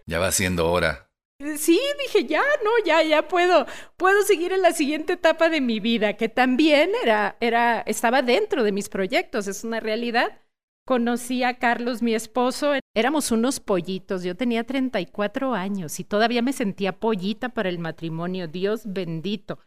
[SPEAKER 1] Ya va siendo hora.
[SPEAKER 2] Sí, dije, ya, no, ya, ya puedo, puedo seguir en la siguiente etapa de mi vida, que también era, era, estaba dentro de mis proyectos, es una realidad. Conocí a Carlos, mi esposo, éramos unos pollitos, yo tenía 34 años y todavía me sentía pollita para el matrimonio, Dios bendito.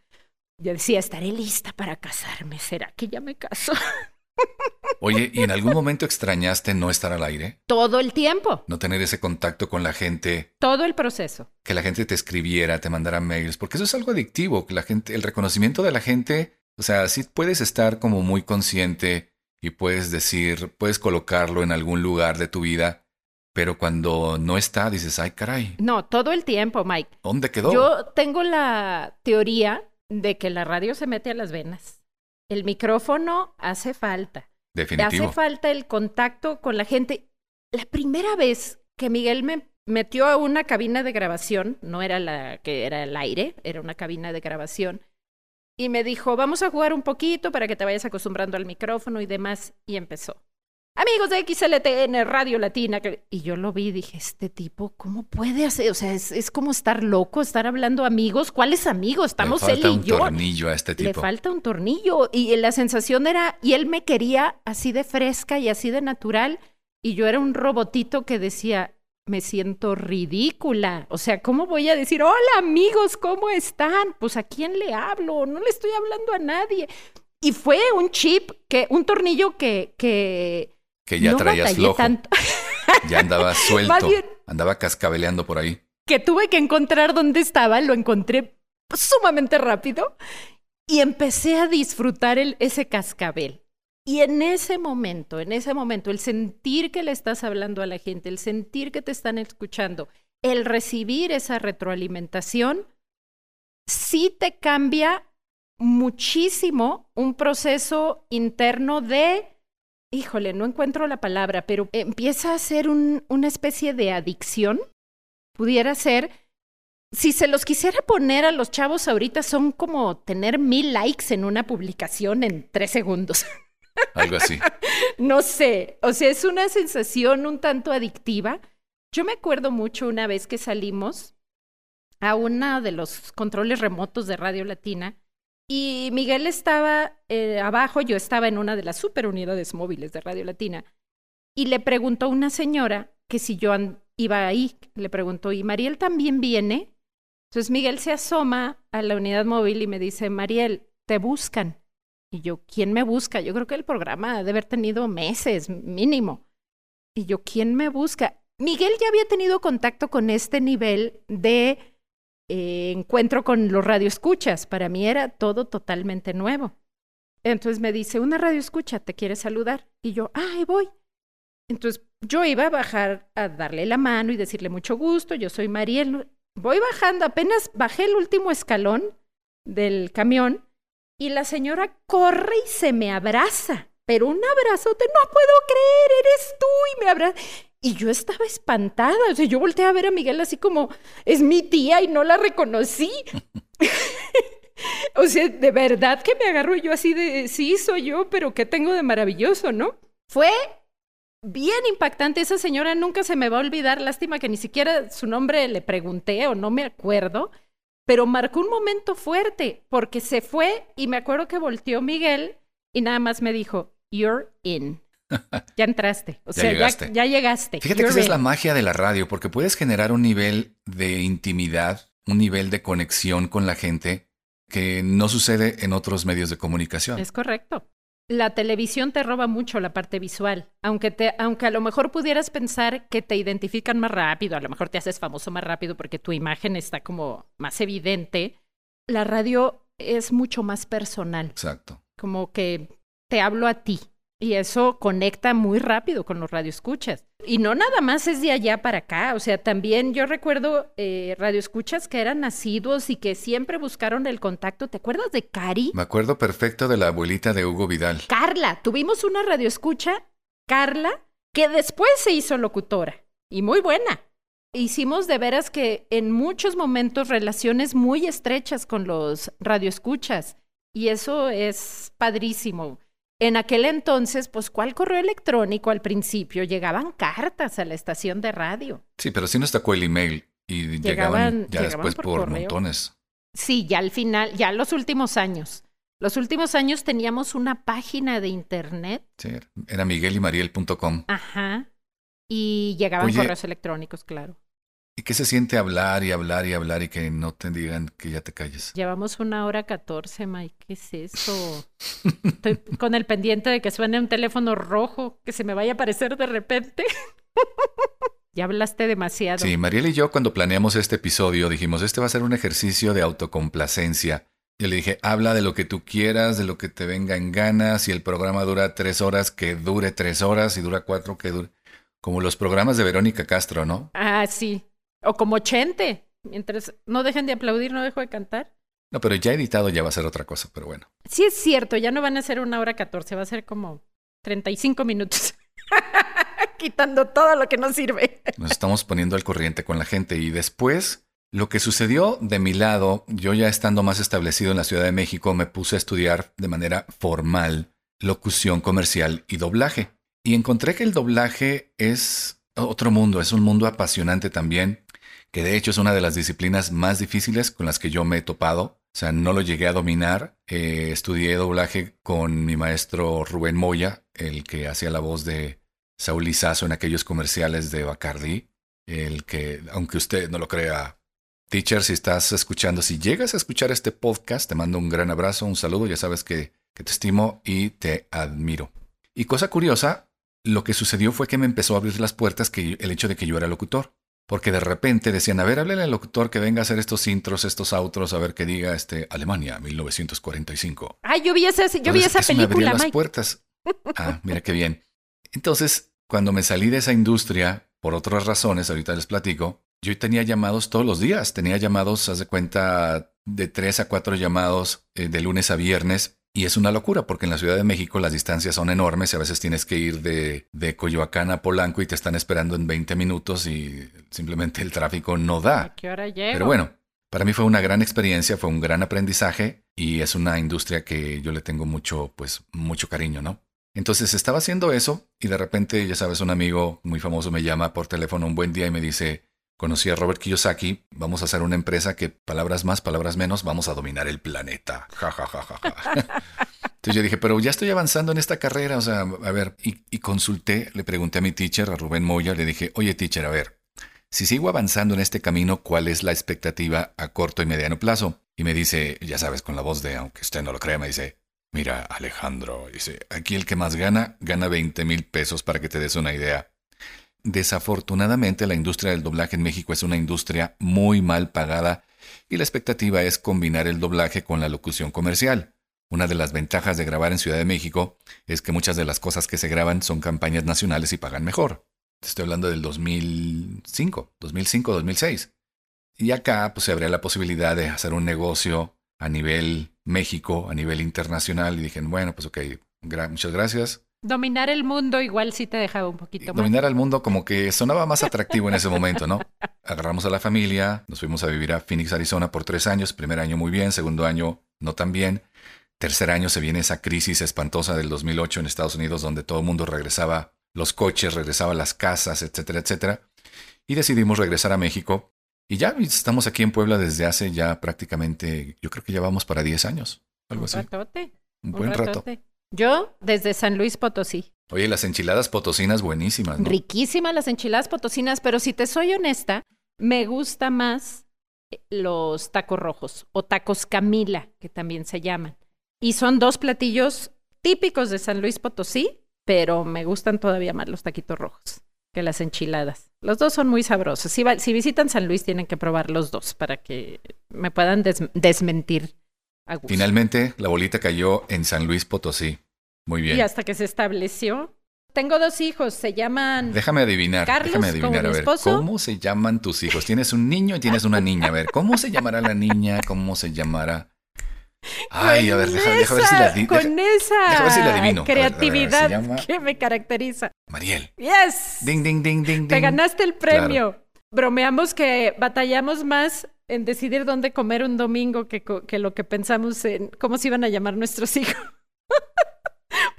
[SPEAKER 2] Yo decía, estaré lista para casarme, ¿será que ya me caso? *laughs*
[SPEAKER 1] Oye, ¿y en algún momento extrañaste no estar al aire?
[SPEAKER 2] Todo el tiempo.
[SPEAKER 1] No tener ese contacto con la gente.
[SPEAKER 2] Todo el proceso.
[SPEAKER 1] Que la gente te escribiera, te mandara mails, porque eso es algo adictivo, que la gente, el reconocimiento de la gente, o sea, sí puedes estar como muy consciente y puedes decir, puedes colocarlo en algún lugar de tu vida, pero cuando no está, dices, ay, caray.
[SPEAKER 2] No, todo el tiempo, Mike.
[SPEAKER 1] ¿Dónde quedó?
[SPEAKER 2] Yo tengo la teoría de que la radio se mete a las venas. El micrófono hace falta.
[SPEAKER 1] Definitivo.
[SPEAKER 2] Hace falta el contacto con la gente. La primera vez que Miguel me metió a una cabina de grabación, no era la que era el aire, era una cabina de grabación, y me dijo, vamos a jugar un poquito para que te vayas acostumbrando al micrófono y demás, y empezó. Amigos de XLTN, Radio Latina. Y yo lo vi y dije, este tipo, ¿cómo puede hacer? O sea, es, es como estar loco, estar hablando amigos. ¿Cuáles amigos? Estamos
[SPEAKER 1] Le falta
[SPEAKER 2] él y
[SPEAKER 1] un
[SPEAKER 2] yo.
[SPEAKER 1] tornillo a este tipo.
[SPEAKER 2] Le falta un tornillo. Y la sensación era, y él me quería así de fresca y así de natural. Y yo era un robotito que decía, me siento ridícula. O sea, ¿cómo voy a decir, hola amigos, ¿cómo están? Pues a quién le hablo, no le estoy hablando a nadie. Y fue un chip, que, un tornillo que, que
[SPEAKER 1] que ya
[SPEAKER 2] no
[SPEAKER 1] traías flojo.
[SPEAKER 2] tanto. *laughs*
[SPEAKER 1] Ya andaba suelto.
[SPEAKER 2] bien-
[SPEAKER 1] Andaba cascabeleando por ahí.
[SPEAKER 2] que tuve que encontrar dónde estaba, lo encontré sumamente rápido y empecé a disfrutar el, ese cascabel. Y en ese momento, en ese momento, el sentir que le estás hablando a la gente, el sentir que te están escuchando, el recibir esa retroalimentación, sí te cambia muchísimo un proceso interno de híjole, no encuentro la palabra, pero empieza a ser un, una especie de adicción. Pudiera ser, si se los quisiera poner a los chavos ahorita, son como tener mil likes en una publicación en tres segundos. *laughs*
[SPEAKER 1] Algo así. *laughs*
[SPEAKER 2] no sé, o sea, es una sensación un tanto adictiva. Yo me acuerdo mucho una vez que salimos a uno de los controles remotos de Radio Latina y Miguel estaba eh, abajo, yo estaba en una de las super unidades móviles de Radio Latina y le preguntó una señora que si yo iba ahí, le preguntó, ¿y Mariel también viene? Entonces Miguel se asoma a la unidad móvil y me dice, Mariel, te buscan. Y yo, ¿quién me busca? Yo creo que el programa debe haber tenido meses mínimo. Y yo, ¿quién me busca? Miguel ya había tenido contacto con este nivel de eh, encuentro con los radioescuchas. Para mí era todo totalmente nuevo. Entonces me dice, una radioescucha te quiere saludar. Y yo, ay, voy. Entonces yo iba a bajar a darle la mano y decirle mucho gusto, yo soy Mariel. Voy bajando, apenas bajé el último escalón del camión y la señora corre y se me abraza, pero un abrazote, no puedo creer, eres tú y me abraza. Y yo estaba espantada, o sea, yo volteé a ver a Miguel así como, es mi tía y no la reconocí. *laughs* o sea, de verdad que me agarro yo así de, sí, soy yo, pero ¿qué tengo de maravilloso, no? Fue bien impactante, esa señora nunca se me va a olvidar, lástima que ni siquiera su nombre le pregunté o no me acuerdo, pero marcó un momento fuerte porque se fue y me acuerdo que volteó Miguel y nada más me dijo, you're in. *laughs* Ya entraste, o sea, ya, llegaste.
[SPEAKER 1] Fíjate que esa es la magia de la radio, porque puedes generar un nivel de intimidad, un nivel de conexión con la gente que no sucede en otros medios de comunicación.
[SPEAKER 2] Es correcto. La televisión te roba mucho la parte visual, aunque, te, aunque a lo mejor pudieras pensar que te identifican más rápido, a lo mejor te haces famoso más rápido porque tu imagen está como más evidente, la radio es mucho más personal.
[SPEAKER 1] Exacto.
[SPEAKER 2] Como que te hablo a ti, y eso conecta muy rápido con los radioescuchas. Y no nada más es de allá para acá, o sea, también yo recuerdo eh, radioescuchas que eran nacidos y que siempre buscaron el contacto. ¿Te acuerdas de Cari?
[SPEAKER 1] Me acuerdo perfecto de la abuelita de Hugo Vidal.
[SPEAKER 2] Carla, tuvimos una radioescucha, Carla, que después se hizo locutora y muy buena. Hicimos de veras que en muchos momentos relaciones muy estrechas con los radioescuchas y eso es padrísimo. En aquel entonces, pues, ¿cuál correo electrónico al principio? Llegaban cartas a la estación de radio.
[SPEAKER 1] Sí, pero sí nos tocó el email y llegaban, ya después por, montones.
[SPEAKER 2] Sí, ya al final, ya los últimos años. Los últimos años teníamos una página de internet.
[SPEAKER 1] Sí, era miguelimariel.com.
[SPEAKER 2] Ajá. Y llegaban correos electrónicos, claro.
[SPEAKER 1] ¿Y qué se siente hablar y hablar y hablar y que no te digan que ya te calles?
[SPEAKER 2] Llevamos una hora catorce, Mike. ¿Qué es eso? Estoy *laughs* con el pendiente de que suene un teléfono rojo, que se me vaya a aparecer de repente. *laughs* ya hablaste demasiado.
[SPEAKER 1] Sí, Mariel y yo cuando planeamos este episodio dijimos, este va a ser un ejercicio de autocomplacencia. Yo le dije, habla de lo que tú quieras, de lo que te venga en ganas. Si el programa dura tres horas, que dure tres horas. Si dura cuatro, que dure. Como los programas de Verónica Castro, ¿no?
[SPEAKER 2] Ah, sí. O como Chente. Mientras no dejen de aplaudir, no dejo de cantar.
[SPEAKER 1] No, pero ya editado ya va a ser otra cosa, pero bueno.
[SPEAKER 2] Sí es cierto, ya no van a ser una hora catorce, va a ser como 35 minutos. *laughs* Quitando todo lo que no sirve.
[SPEAKER 1] Nos estamos poniendo al corriente con la gente y después lo que sucedió de mi lado, yo ya estando más establecido en la Ciudad de México, me puse a estudiar de manera formal locución comercial y doblaje. Y encontré que el doblaje es otro mundo, es un mundo apasionante también que de hecho es una de las disciplinas más difíciles con las que yo me he topado. O sea, no lo llegué a dominar. Eh, estudié doblaje con mi maestro Rubén Moya, el que hacía la voz de Saúl Lizazo en aquellos comerciales de Bacardi. El que, aunque usted no lo crea, teacher, si estás escuchando, si llegas a escuchar este podcast, te mando un gran abrazo, un saludo. Ya sabes que, que te estimo y te admiro. Y cosa curiosa, lo que sucedió fue que me empezó a abrir las puertas que el hecho de que yo era locutor. Porque de repente decían, a ver, háblele al locutor que venga a hacer estos intros, estos outros, a ver qué diga este Alemania 1945.
[SPEAKER 2] Ay, yo vi esa, yo vi esa película,
[SPEAKER 1] me las puertas. *laughs* Ah, mira qué bien. Entonces, cuando me salí de esa industria, por otras razones, ahorita les platico, yo tenía llamados todos los días. Tenía llamados, haz de cuenta, de tres a cuatro llamados eh, de lunes a viernes Y es una locura porque en la Ciudad de México las distancias son enormes y a veces tienes que ir de, de Coyoacán a Polanco y te están esperando en 20 minutos y simplemente el tráfico no da.
[SPEAKER 2] ¿A qué hora llego?
[SPEAKER 1] Pero bueno, para mí fue una gran experiencia, fue un gran aprendizaje y es una industria que yo le tengo mucho, pues, mucho cariño, ¿no? Entonces estaba haciendo eso y de repente, ya sabes, un amigo muy famoso me llama por teléfono un buen día y me dice, conocí a Robert Kiyosaki, vamos a hacer una empresa que palabras más, palabras menos, vamos a dominar el planeta. Ja, ja, ja, ja, ja. Entonces yo dije, pero ya estoy avanzando en esta carrera, o sea, a ver, y, y consulté, le pregunté a mi teacher, a Rubén Moya, le dije, oye teacher, a ver, si sigo avanzando en este camino, ¿cuál es la expectativa a corto y mediano plazo? Y me dice, ya sabes, con la voz de, aunque usted no lo crea, me dice, mira Alejandro, dice, aquí el que más gana, gana 20 mil pesos para que te des una idea. Desafortunadamente, la industria del doblaje en México es una industria muy mal pagada y la expectativa es combinar el doblaje con la locución comercial. Una de las ventajas de grabar en Ciudad de México es que muchas de las cosas que se graban son campañas nacionales y pagan mejor. Estoy hablando del 2005, 2005, 2006. Y acá pues se abría la posibilidad de hacer un negocio a nivel México, a nivel internacional. Y dije, bueno, pues ok, muchas gracias.
[SPEAKER 2] Dominar el mundo igual sí te dejaba un poquito más.
[SPEAKER 1] Dominar al mundo como que sonaba más atractivo en ese momento, ¿no? Agarramos a la familia, nos fuimos a vivir a Phoenix, Arizona por tres años. Primer año muy bien, segundo año no tan bien. Tercer año se viene esa crisis espantosa del 2008 en Estados Unidos donde todo el mundo regresaba los coches, regresaba las casas, etcétera, etcétera. Y decidimos regresar a México. Y ya estamos aquí en Puebla desde hace ya prácticamente, yo creo que ya vamos para 10 años. Algo
[SPEAKER 2] un
[SPEAKER 1] así.
[SPEAKER 2] Ratote,
[SPEAKER 1] un buen
[SPEAKER 2] un
[SPEAKER 1] rato.
[SPEAKER 2] Yo desde San Luis Potosí.
[SPEAKER 1] Oye, las enchiladas potosinas buenísimas, ¿no?
[SPEAKER 2] Riquísimas las enchiladas potosinas, pero si te soy honesta, me gusta más los tacos rojos o tacos Camila, que también se llaman. Y son dos platillos típicos de San Luis Potosí, pero me gustan todavía más los taquitos rojos que las enchiladas. Los dos son muy sabrosos. Si, va, si visitan San Luis, tienen que probar los dos para que me puedan des, desmentir. A gusto.
[SPEAKER 1] Finalmente, la bolita cayó en San Luis Potosí. Muy bien.
[SPEAKER 2] Y hasta que se estableció. Tengo dos hijos, se llaman.
[SPEAKER 1] Déjame adivinar.
[SPEAKER 2] Carlos,
[SPEAKER 1] déjame adivinar. A ver. ¿cómo se llaman tus hijos? Tienes un niño y tienes una niña. A ver, ¿cómo se llamará la niña? ¿Cómo se llamará? Ay, a ver, deja, deja ver si la di- deja-
[SPEAKER 2] Con esa
[SPEAKER 1] ver si la adivino. Ver, ver,
[SPEAKER 2] creatividad que me caracteriza.
[SPEAKER 1] Mariel.
[SPEAKER 2] Yes.
[SPEAKER 1] Ding, ding, ding, ding,
[SPEAKER 2] Te
[SPEAKER 1] ding.
[SPEAKER 2] ganaste el
[SPEAKER 1] Claro.
[SPEAKER 2] premio. Bromeamos que batallamos más en decidir dónde comer un domingo que, que lo que pensamos en cómo se iban a llamar nuestros hijos. *laughs*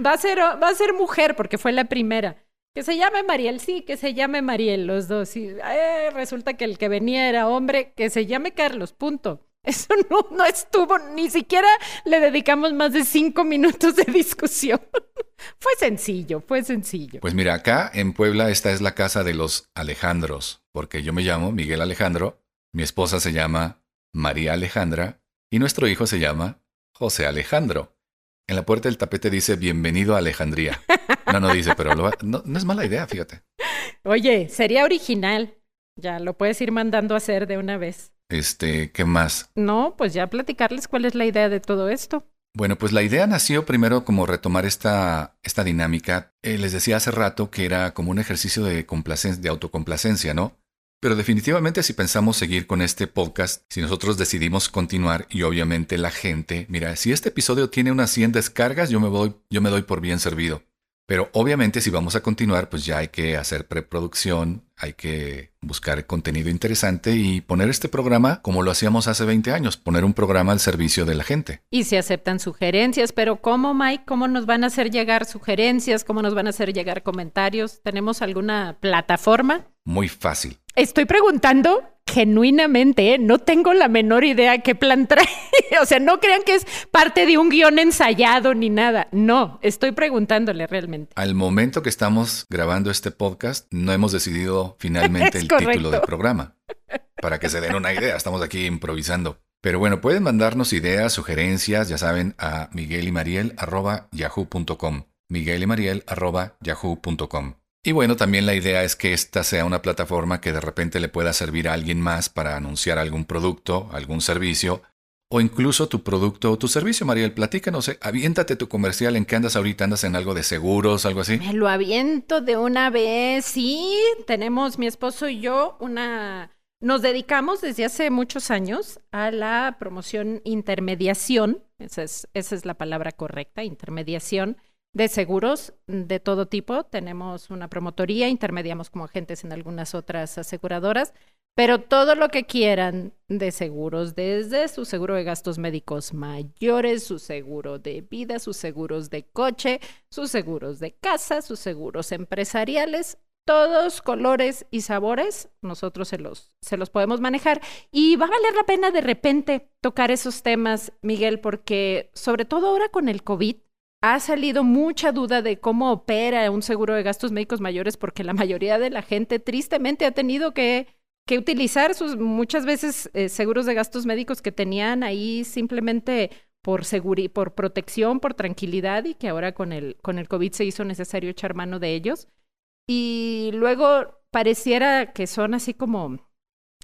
[SPEAKER 2] va, a ser, va a ser mujer porque fue la primera. Que se llame Mariel, sí, que se llame Mariel, los dos. Y eh, resulta que el que venía era hombre, que se llame Carlos, punto. *laughs* Eso no, no estuvo, ni siquiera le dedicamos más de cinco minutos de discusión. *laughs* fue sencillo, fue sencillo.
[SPEAKER 1] Pues mira, acá en Puebla esta es la casa de los Alejandros, porque yo me llamo Miguel Alejandro, mi esposa se llama María Alejandra y nuestro hijo se llama José Alejandro. En la puerta del tapete dice Bienvenido a Alejandría. No, no dice, pero lo va- no, no es mala idea, fíjate.
[SPEAKER 2] Oye, sería original. Ya lo puedes ir mandando a hacer de una vez.
[SPEAKER 1] Este, ¿qué más?
[SPEAKER 2] No, pues ya platicarles cuál es la idea de todo esto.
[SPEAKER 1] Bueno, pues la idea nació primero como retomar esta, esta dinámica. Eh, les decía hace rato que era como un ejercicio de, complacen- de autocomplacencia, ¿no? Pero definitivamente si pensamos seguir con este podcast, si nosotros decidimos continuar y obviamente la gente, mira, si este episodio tiene unas 100 descargas, yo me, voy, yo me doy por bien servido. Pero obviamente si vamos a continuar, pues ya hay que hacer preproducción, hay que buscar contenido interesante y poner este programa como lo hacíamos hace 20 años, poner un programa al servicio de la gente.
[SPEAKER 2] Y se aceptan sugerencias, pero ¿cómo, Mike? ¿Cómo nos van a hacer llegar sugerencias? ¿Cómo nos van a hacer llegar comentarios? ¿Tenemos alguna plataforma?
[SPEAKER 1] Muy fácil.
[SPEAKER 2] Estoy preguntando genuinamente, ¿eh? no tengo la menor idea qué plan trae. *laughs* o sea, no crean que es parte de un guion ensayado ni nada. No, estoy preguntándole realmente.
[SPEAKER 1] Al momento que estamos grabando este podcast, no hemos decidido finalmente *laughs* el
[SPEAKER 2] correcto.
[SPEAKER 1] título del programa. Para que se den una idea, estamos aquí improvisando. Pero bueno, pueden mandarnos ideas, sugerencias, ya saben, a Miguel y Mariel arroba yahoo.com. Miguel y Mariel arroba yahoo.com. Y bueno, también la idea es que esta sea una plataforma que de repente le pueda servir a alguien más para anunciar algún producto, algún servicio, o incluso tu producto o tu servicio, Mariel. Platícanos, eh, aviéntate tu comercial en qué andas ahorita, andas en algo de seguros, algo así.
[SPEAKER 2] Me lo aviento de una vez. Sí, tenemos mi esposo y yo una... Nos dedicamos desde hace muchos años a la promoción intermediación esa es, esa es la palabra correcta, intermediación de seguros de todo tipo. Tenemos una promotoría, intermediamos como agentes en algunas otras aseguradoras, pero todo lo que quieran de seguros, desde su seguro de gastos médicos mayores, su seguro de vida, sus seguros de coche, sus seguros de casa, sus seguros empresariales, todos colores y sabores, nosotros se los, se los podemos manejar. Y va a valer la pena de repente tocar esos temas, Miguel, porque sobre todo ahora con el COVID, ha salido mucha duda de cómo opera un seguro de gastos médicos mayores porque la mayoría de la gente tristemente ha tenido que, que utilizar sus muchas veces eh, seguros de gastos médicos que tenían ahí simplemente por por protección, por tranquilidad y que ahora con el, con el COVID se hizo necesario echar mano de ellos. Y luego pareciera que son así como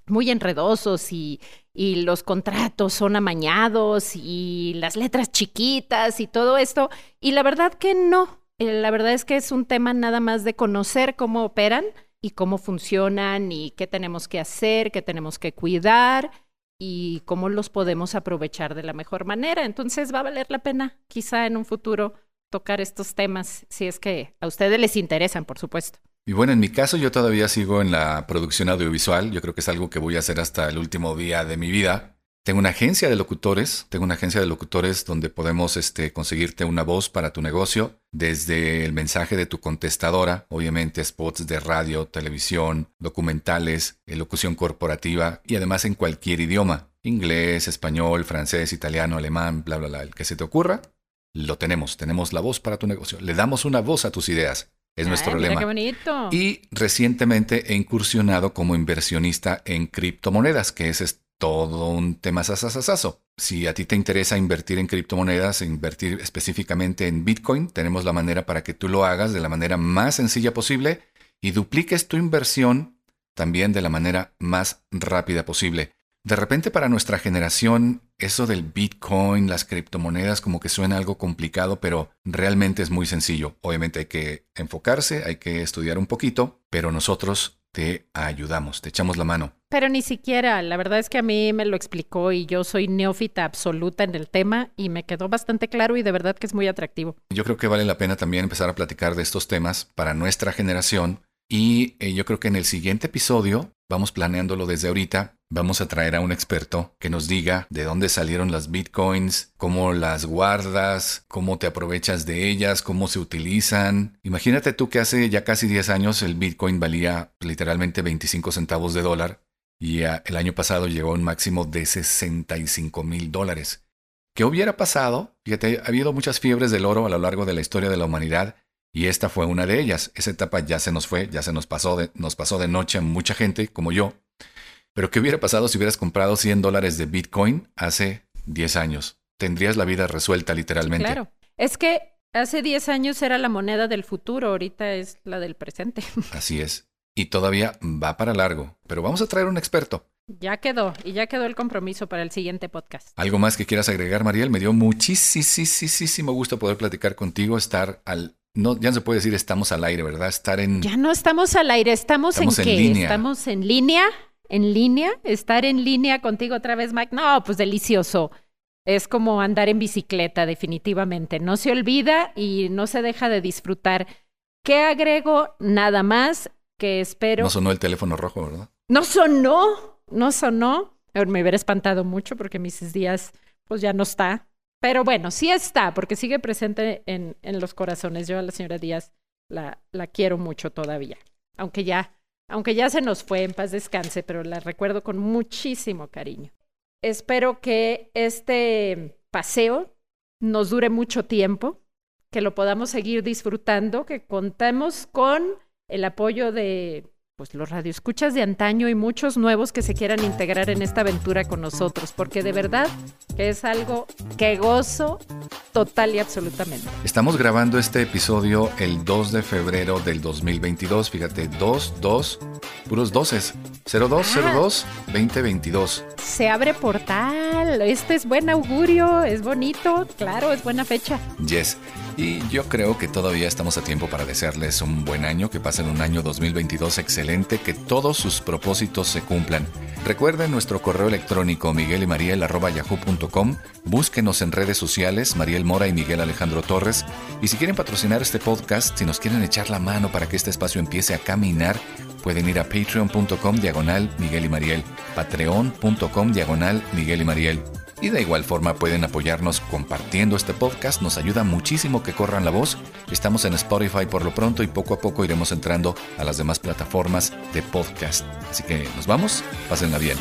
[SPEAKER 2] muy enredosos y, y, los contratos son amañados y las letras chiquitas y todo esto. Y la verdad que no. Eh, la verdad es que es un tema nada más de conocer cómo operan y cómo funcionan y qué tenemos que hacer, qué tenemos que cuidar y cómo los podemos aprovechar de la mejor manera. Entonces va a valer la pena quizá en un futuro tocar estos temas si es que a ustedes les interesan, por supuesto.
[SPEAKER 1] Y bueno, en mi caso yo todavía sigo en la producción audiovisual, yo creo que es algo que voy a hacer hasta el último día de mi vida. Tengo una agencia de locutores, tengo una agencia de locutores donde podemos este, conseguirte una voz para tu negocio, desde el mensaje de tu contestadora, obviamente spots de radio, televisión, documentales, locución corporativa y además en cualquier idioma, inglés, español, francés, italiano, alemán, bla, bla, bla, el que se te ocurra, lo tenemos, tenemos la voz para tu negocio, le damos una voz a tus ideas. Es nuestro lema.
[SPEAKER 2] Qué bonito.
[SPEAKER 1] Y recientemente he incursionado como inversionista en criptomonedas, que ese es todo un tema sasasasazo. Si a ti te interesa invertir en criptomonedas, invertir específicamente en Bitcoin, tenemos la manera para que tú lo hagas de la manera más sencilla posible y dupliques tu inversión también de la manera más rápida posible. De repente para nuestra generación eso del Bitcoin, las criptomonedas como que suena algo complicado, pero realmente es muy sencillo. Obviamente hay que enfocarse, hay que estudiar un poquito, pero nosotros te ayudamos, te echamos la mano.
[SPEAKER 2] Pero ni siquiera, la verdad es que a mí me lo explicó y yo soy neófita absoluta en el tema y me quedó bastante claro y de verdad que es muy atractivo.
[SPEAKER 1] Yo creo que vale la pena también empezar a platicar de estos temas para nuestra generación y eh, yo creo que en el siguiente episodio, vamos planeándolo desde ahorita, vamos a traer a un experto que nos diga de dónde salieron las bitcoins, cómo las guardas, cómo te aprovechas de ellas, cómo se utilizan. Imagínate tú que hace ya casi 10 años el bitcoin valía literalmente 25 centavos de dólar y el año pasado llegó a un máximo de 65 mil dólares. ¿Qué hubiera pasado? Fíjate, ha habido muchas fiebres del oro a lo largo de la historia de la humanidad y esta fue una de ellas. Esa etapa ya se nos fue, ya se nos pasó de, nos pasó de noche a mucha gente como yo. Pero ¿qué hubiera pasado si hubieras comprado 100 dólares de Bitcoin hace 10 años? Tendrías la vida resuelta literalmente.
[SPEAKER 2] Claro. Es que hace 10 años era la moneda del futuro, ahorita es la del presente. *laughs*
[SPEAKER 1] Así es. Y todavía va para largo. Pero vamos a traer un experto.
[SPEAKER 2] Ya quedó, y ya quedó el compromiso para el siguiente podcast.
[SPEAKER 1] ¿Algo más que quieras agregar, Mariel? Me dio muchísimo gusto poder platicar contigo, estar al no, ya no se puede decir estamos al aire, ¿verdad? Estar en.
[SPEAKER 2] Ya no estamos al aire, estamos, en, qué? Línea. Estamos en línea, en línea, estar en línea contigo otra vez, Mike. No, pues delicioso. Es como andar en bicicleta, definitivamente. No se olvida y no se deja de disfrutar. ¿Qué agrego? Nada más que espero.
[SPEAKER 1] No sonó el teléfono rojo, ¿verdad?
[SPEAKER 2] No sonó, no sonó. Me hubiera espantado mucho porque mis días, pues ya no está. Pero bueno, sí está, porque sigue presente en, en los corazones. Yo a la señora Díaz la, la quiero mucho todavía, aunque ya, aunque ya se nos fue en paz descanse, pero la recuerdo con muchísimo cariño. Espero que este paseo nos dure mucho tiempo, que lo podamos seguir disfrutando, que contemos con el apoyo de pues los radioescuchas de antaño y muchos nuevos que se quieran integrar en esta aventura con nosotros, porque de verdad que es algo que gozo total y absolutamente.
[SPEAKER 1] Estamos grabando este episodio el 2 de febrero del 2022, fíjate, 2, 2, puros 12. 0202 2022.
[SPEAKER 2] Se abre portal. Este es buen augurio, es bonito, claro, es buena fecha.
[SPEAKER 1] Yes. Y yo creo que todavía estamos a tiempo para desearles un buen año, que pasen un año 2022 excelente, que todos sus propósitos se cumplan. Recuerden nuestro correo electrónico miguelymariel.yahoo.com. Búsquenos en redes sociales, Mariel Mora y Miguel Alejandro Torres. Y si quieren patrocinar este podcast, si nos quieren echar la mano para que este espacio empiece a caminar, pueden ir a patreon.com diagonal Miguel y Mariel, patreon.com diagonal Miguel y Mariel. Y de igual forma pueden apoyarnos compartiendo este podcast, nos ayuda muchísimo que corran la voz. Estamos en Spotify por lo pronto y poco a poco iremos entrando a las demás plataformas de podcast. Así que nos vamos, pásenla bien.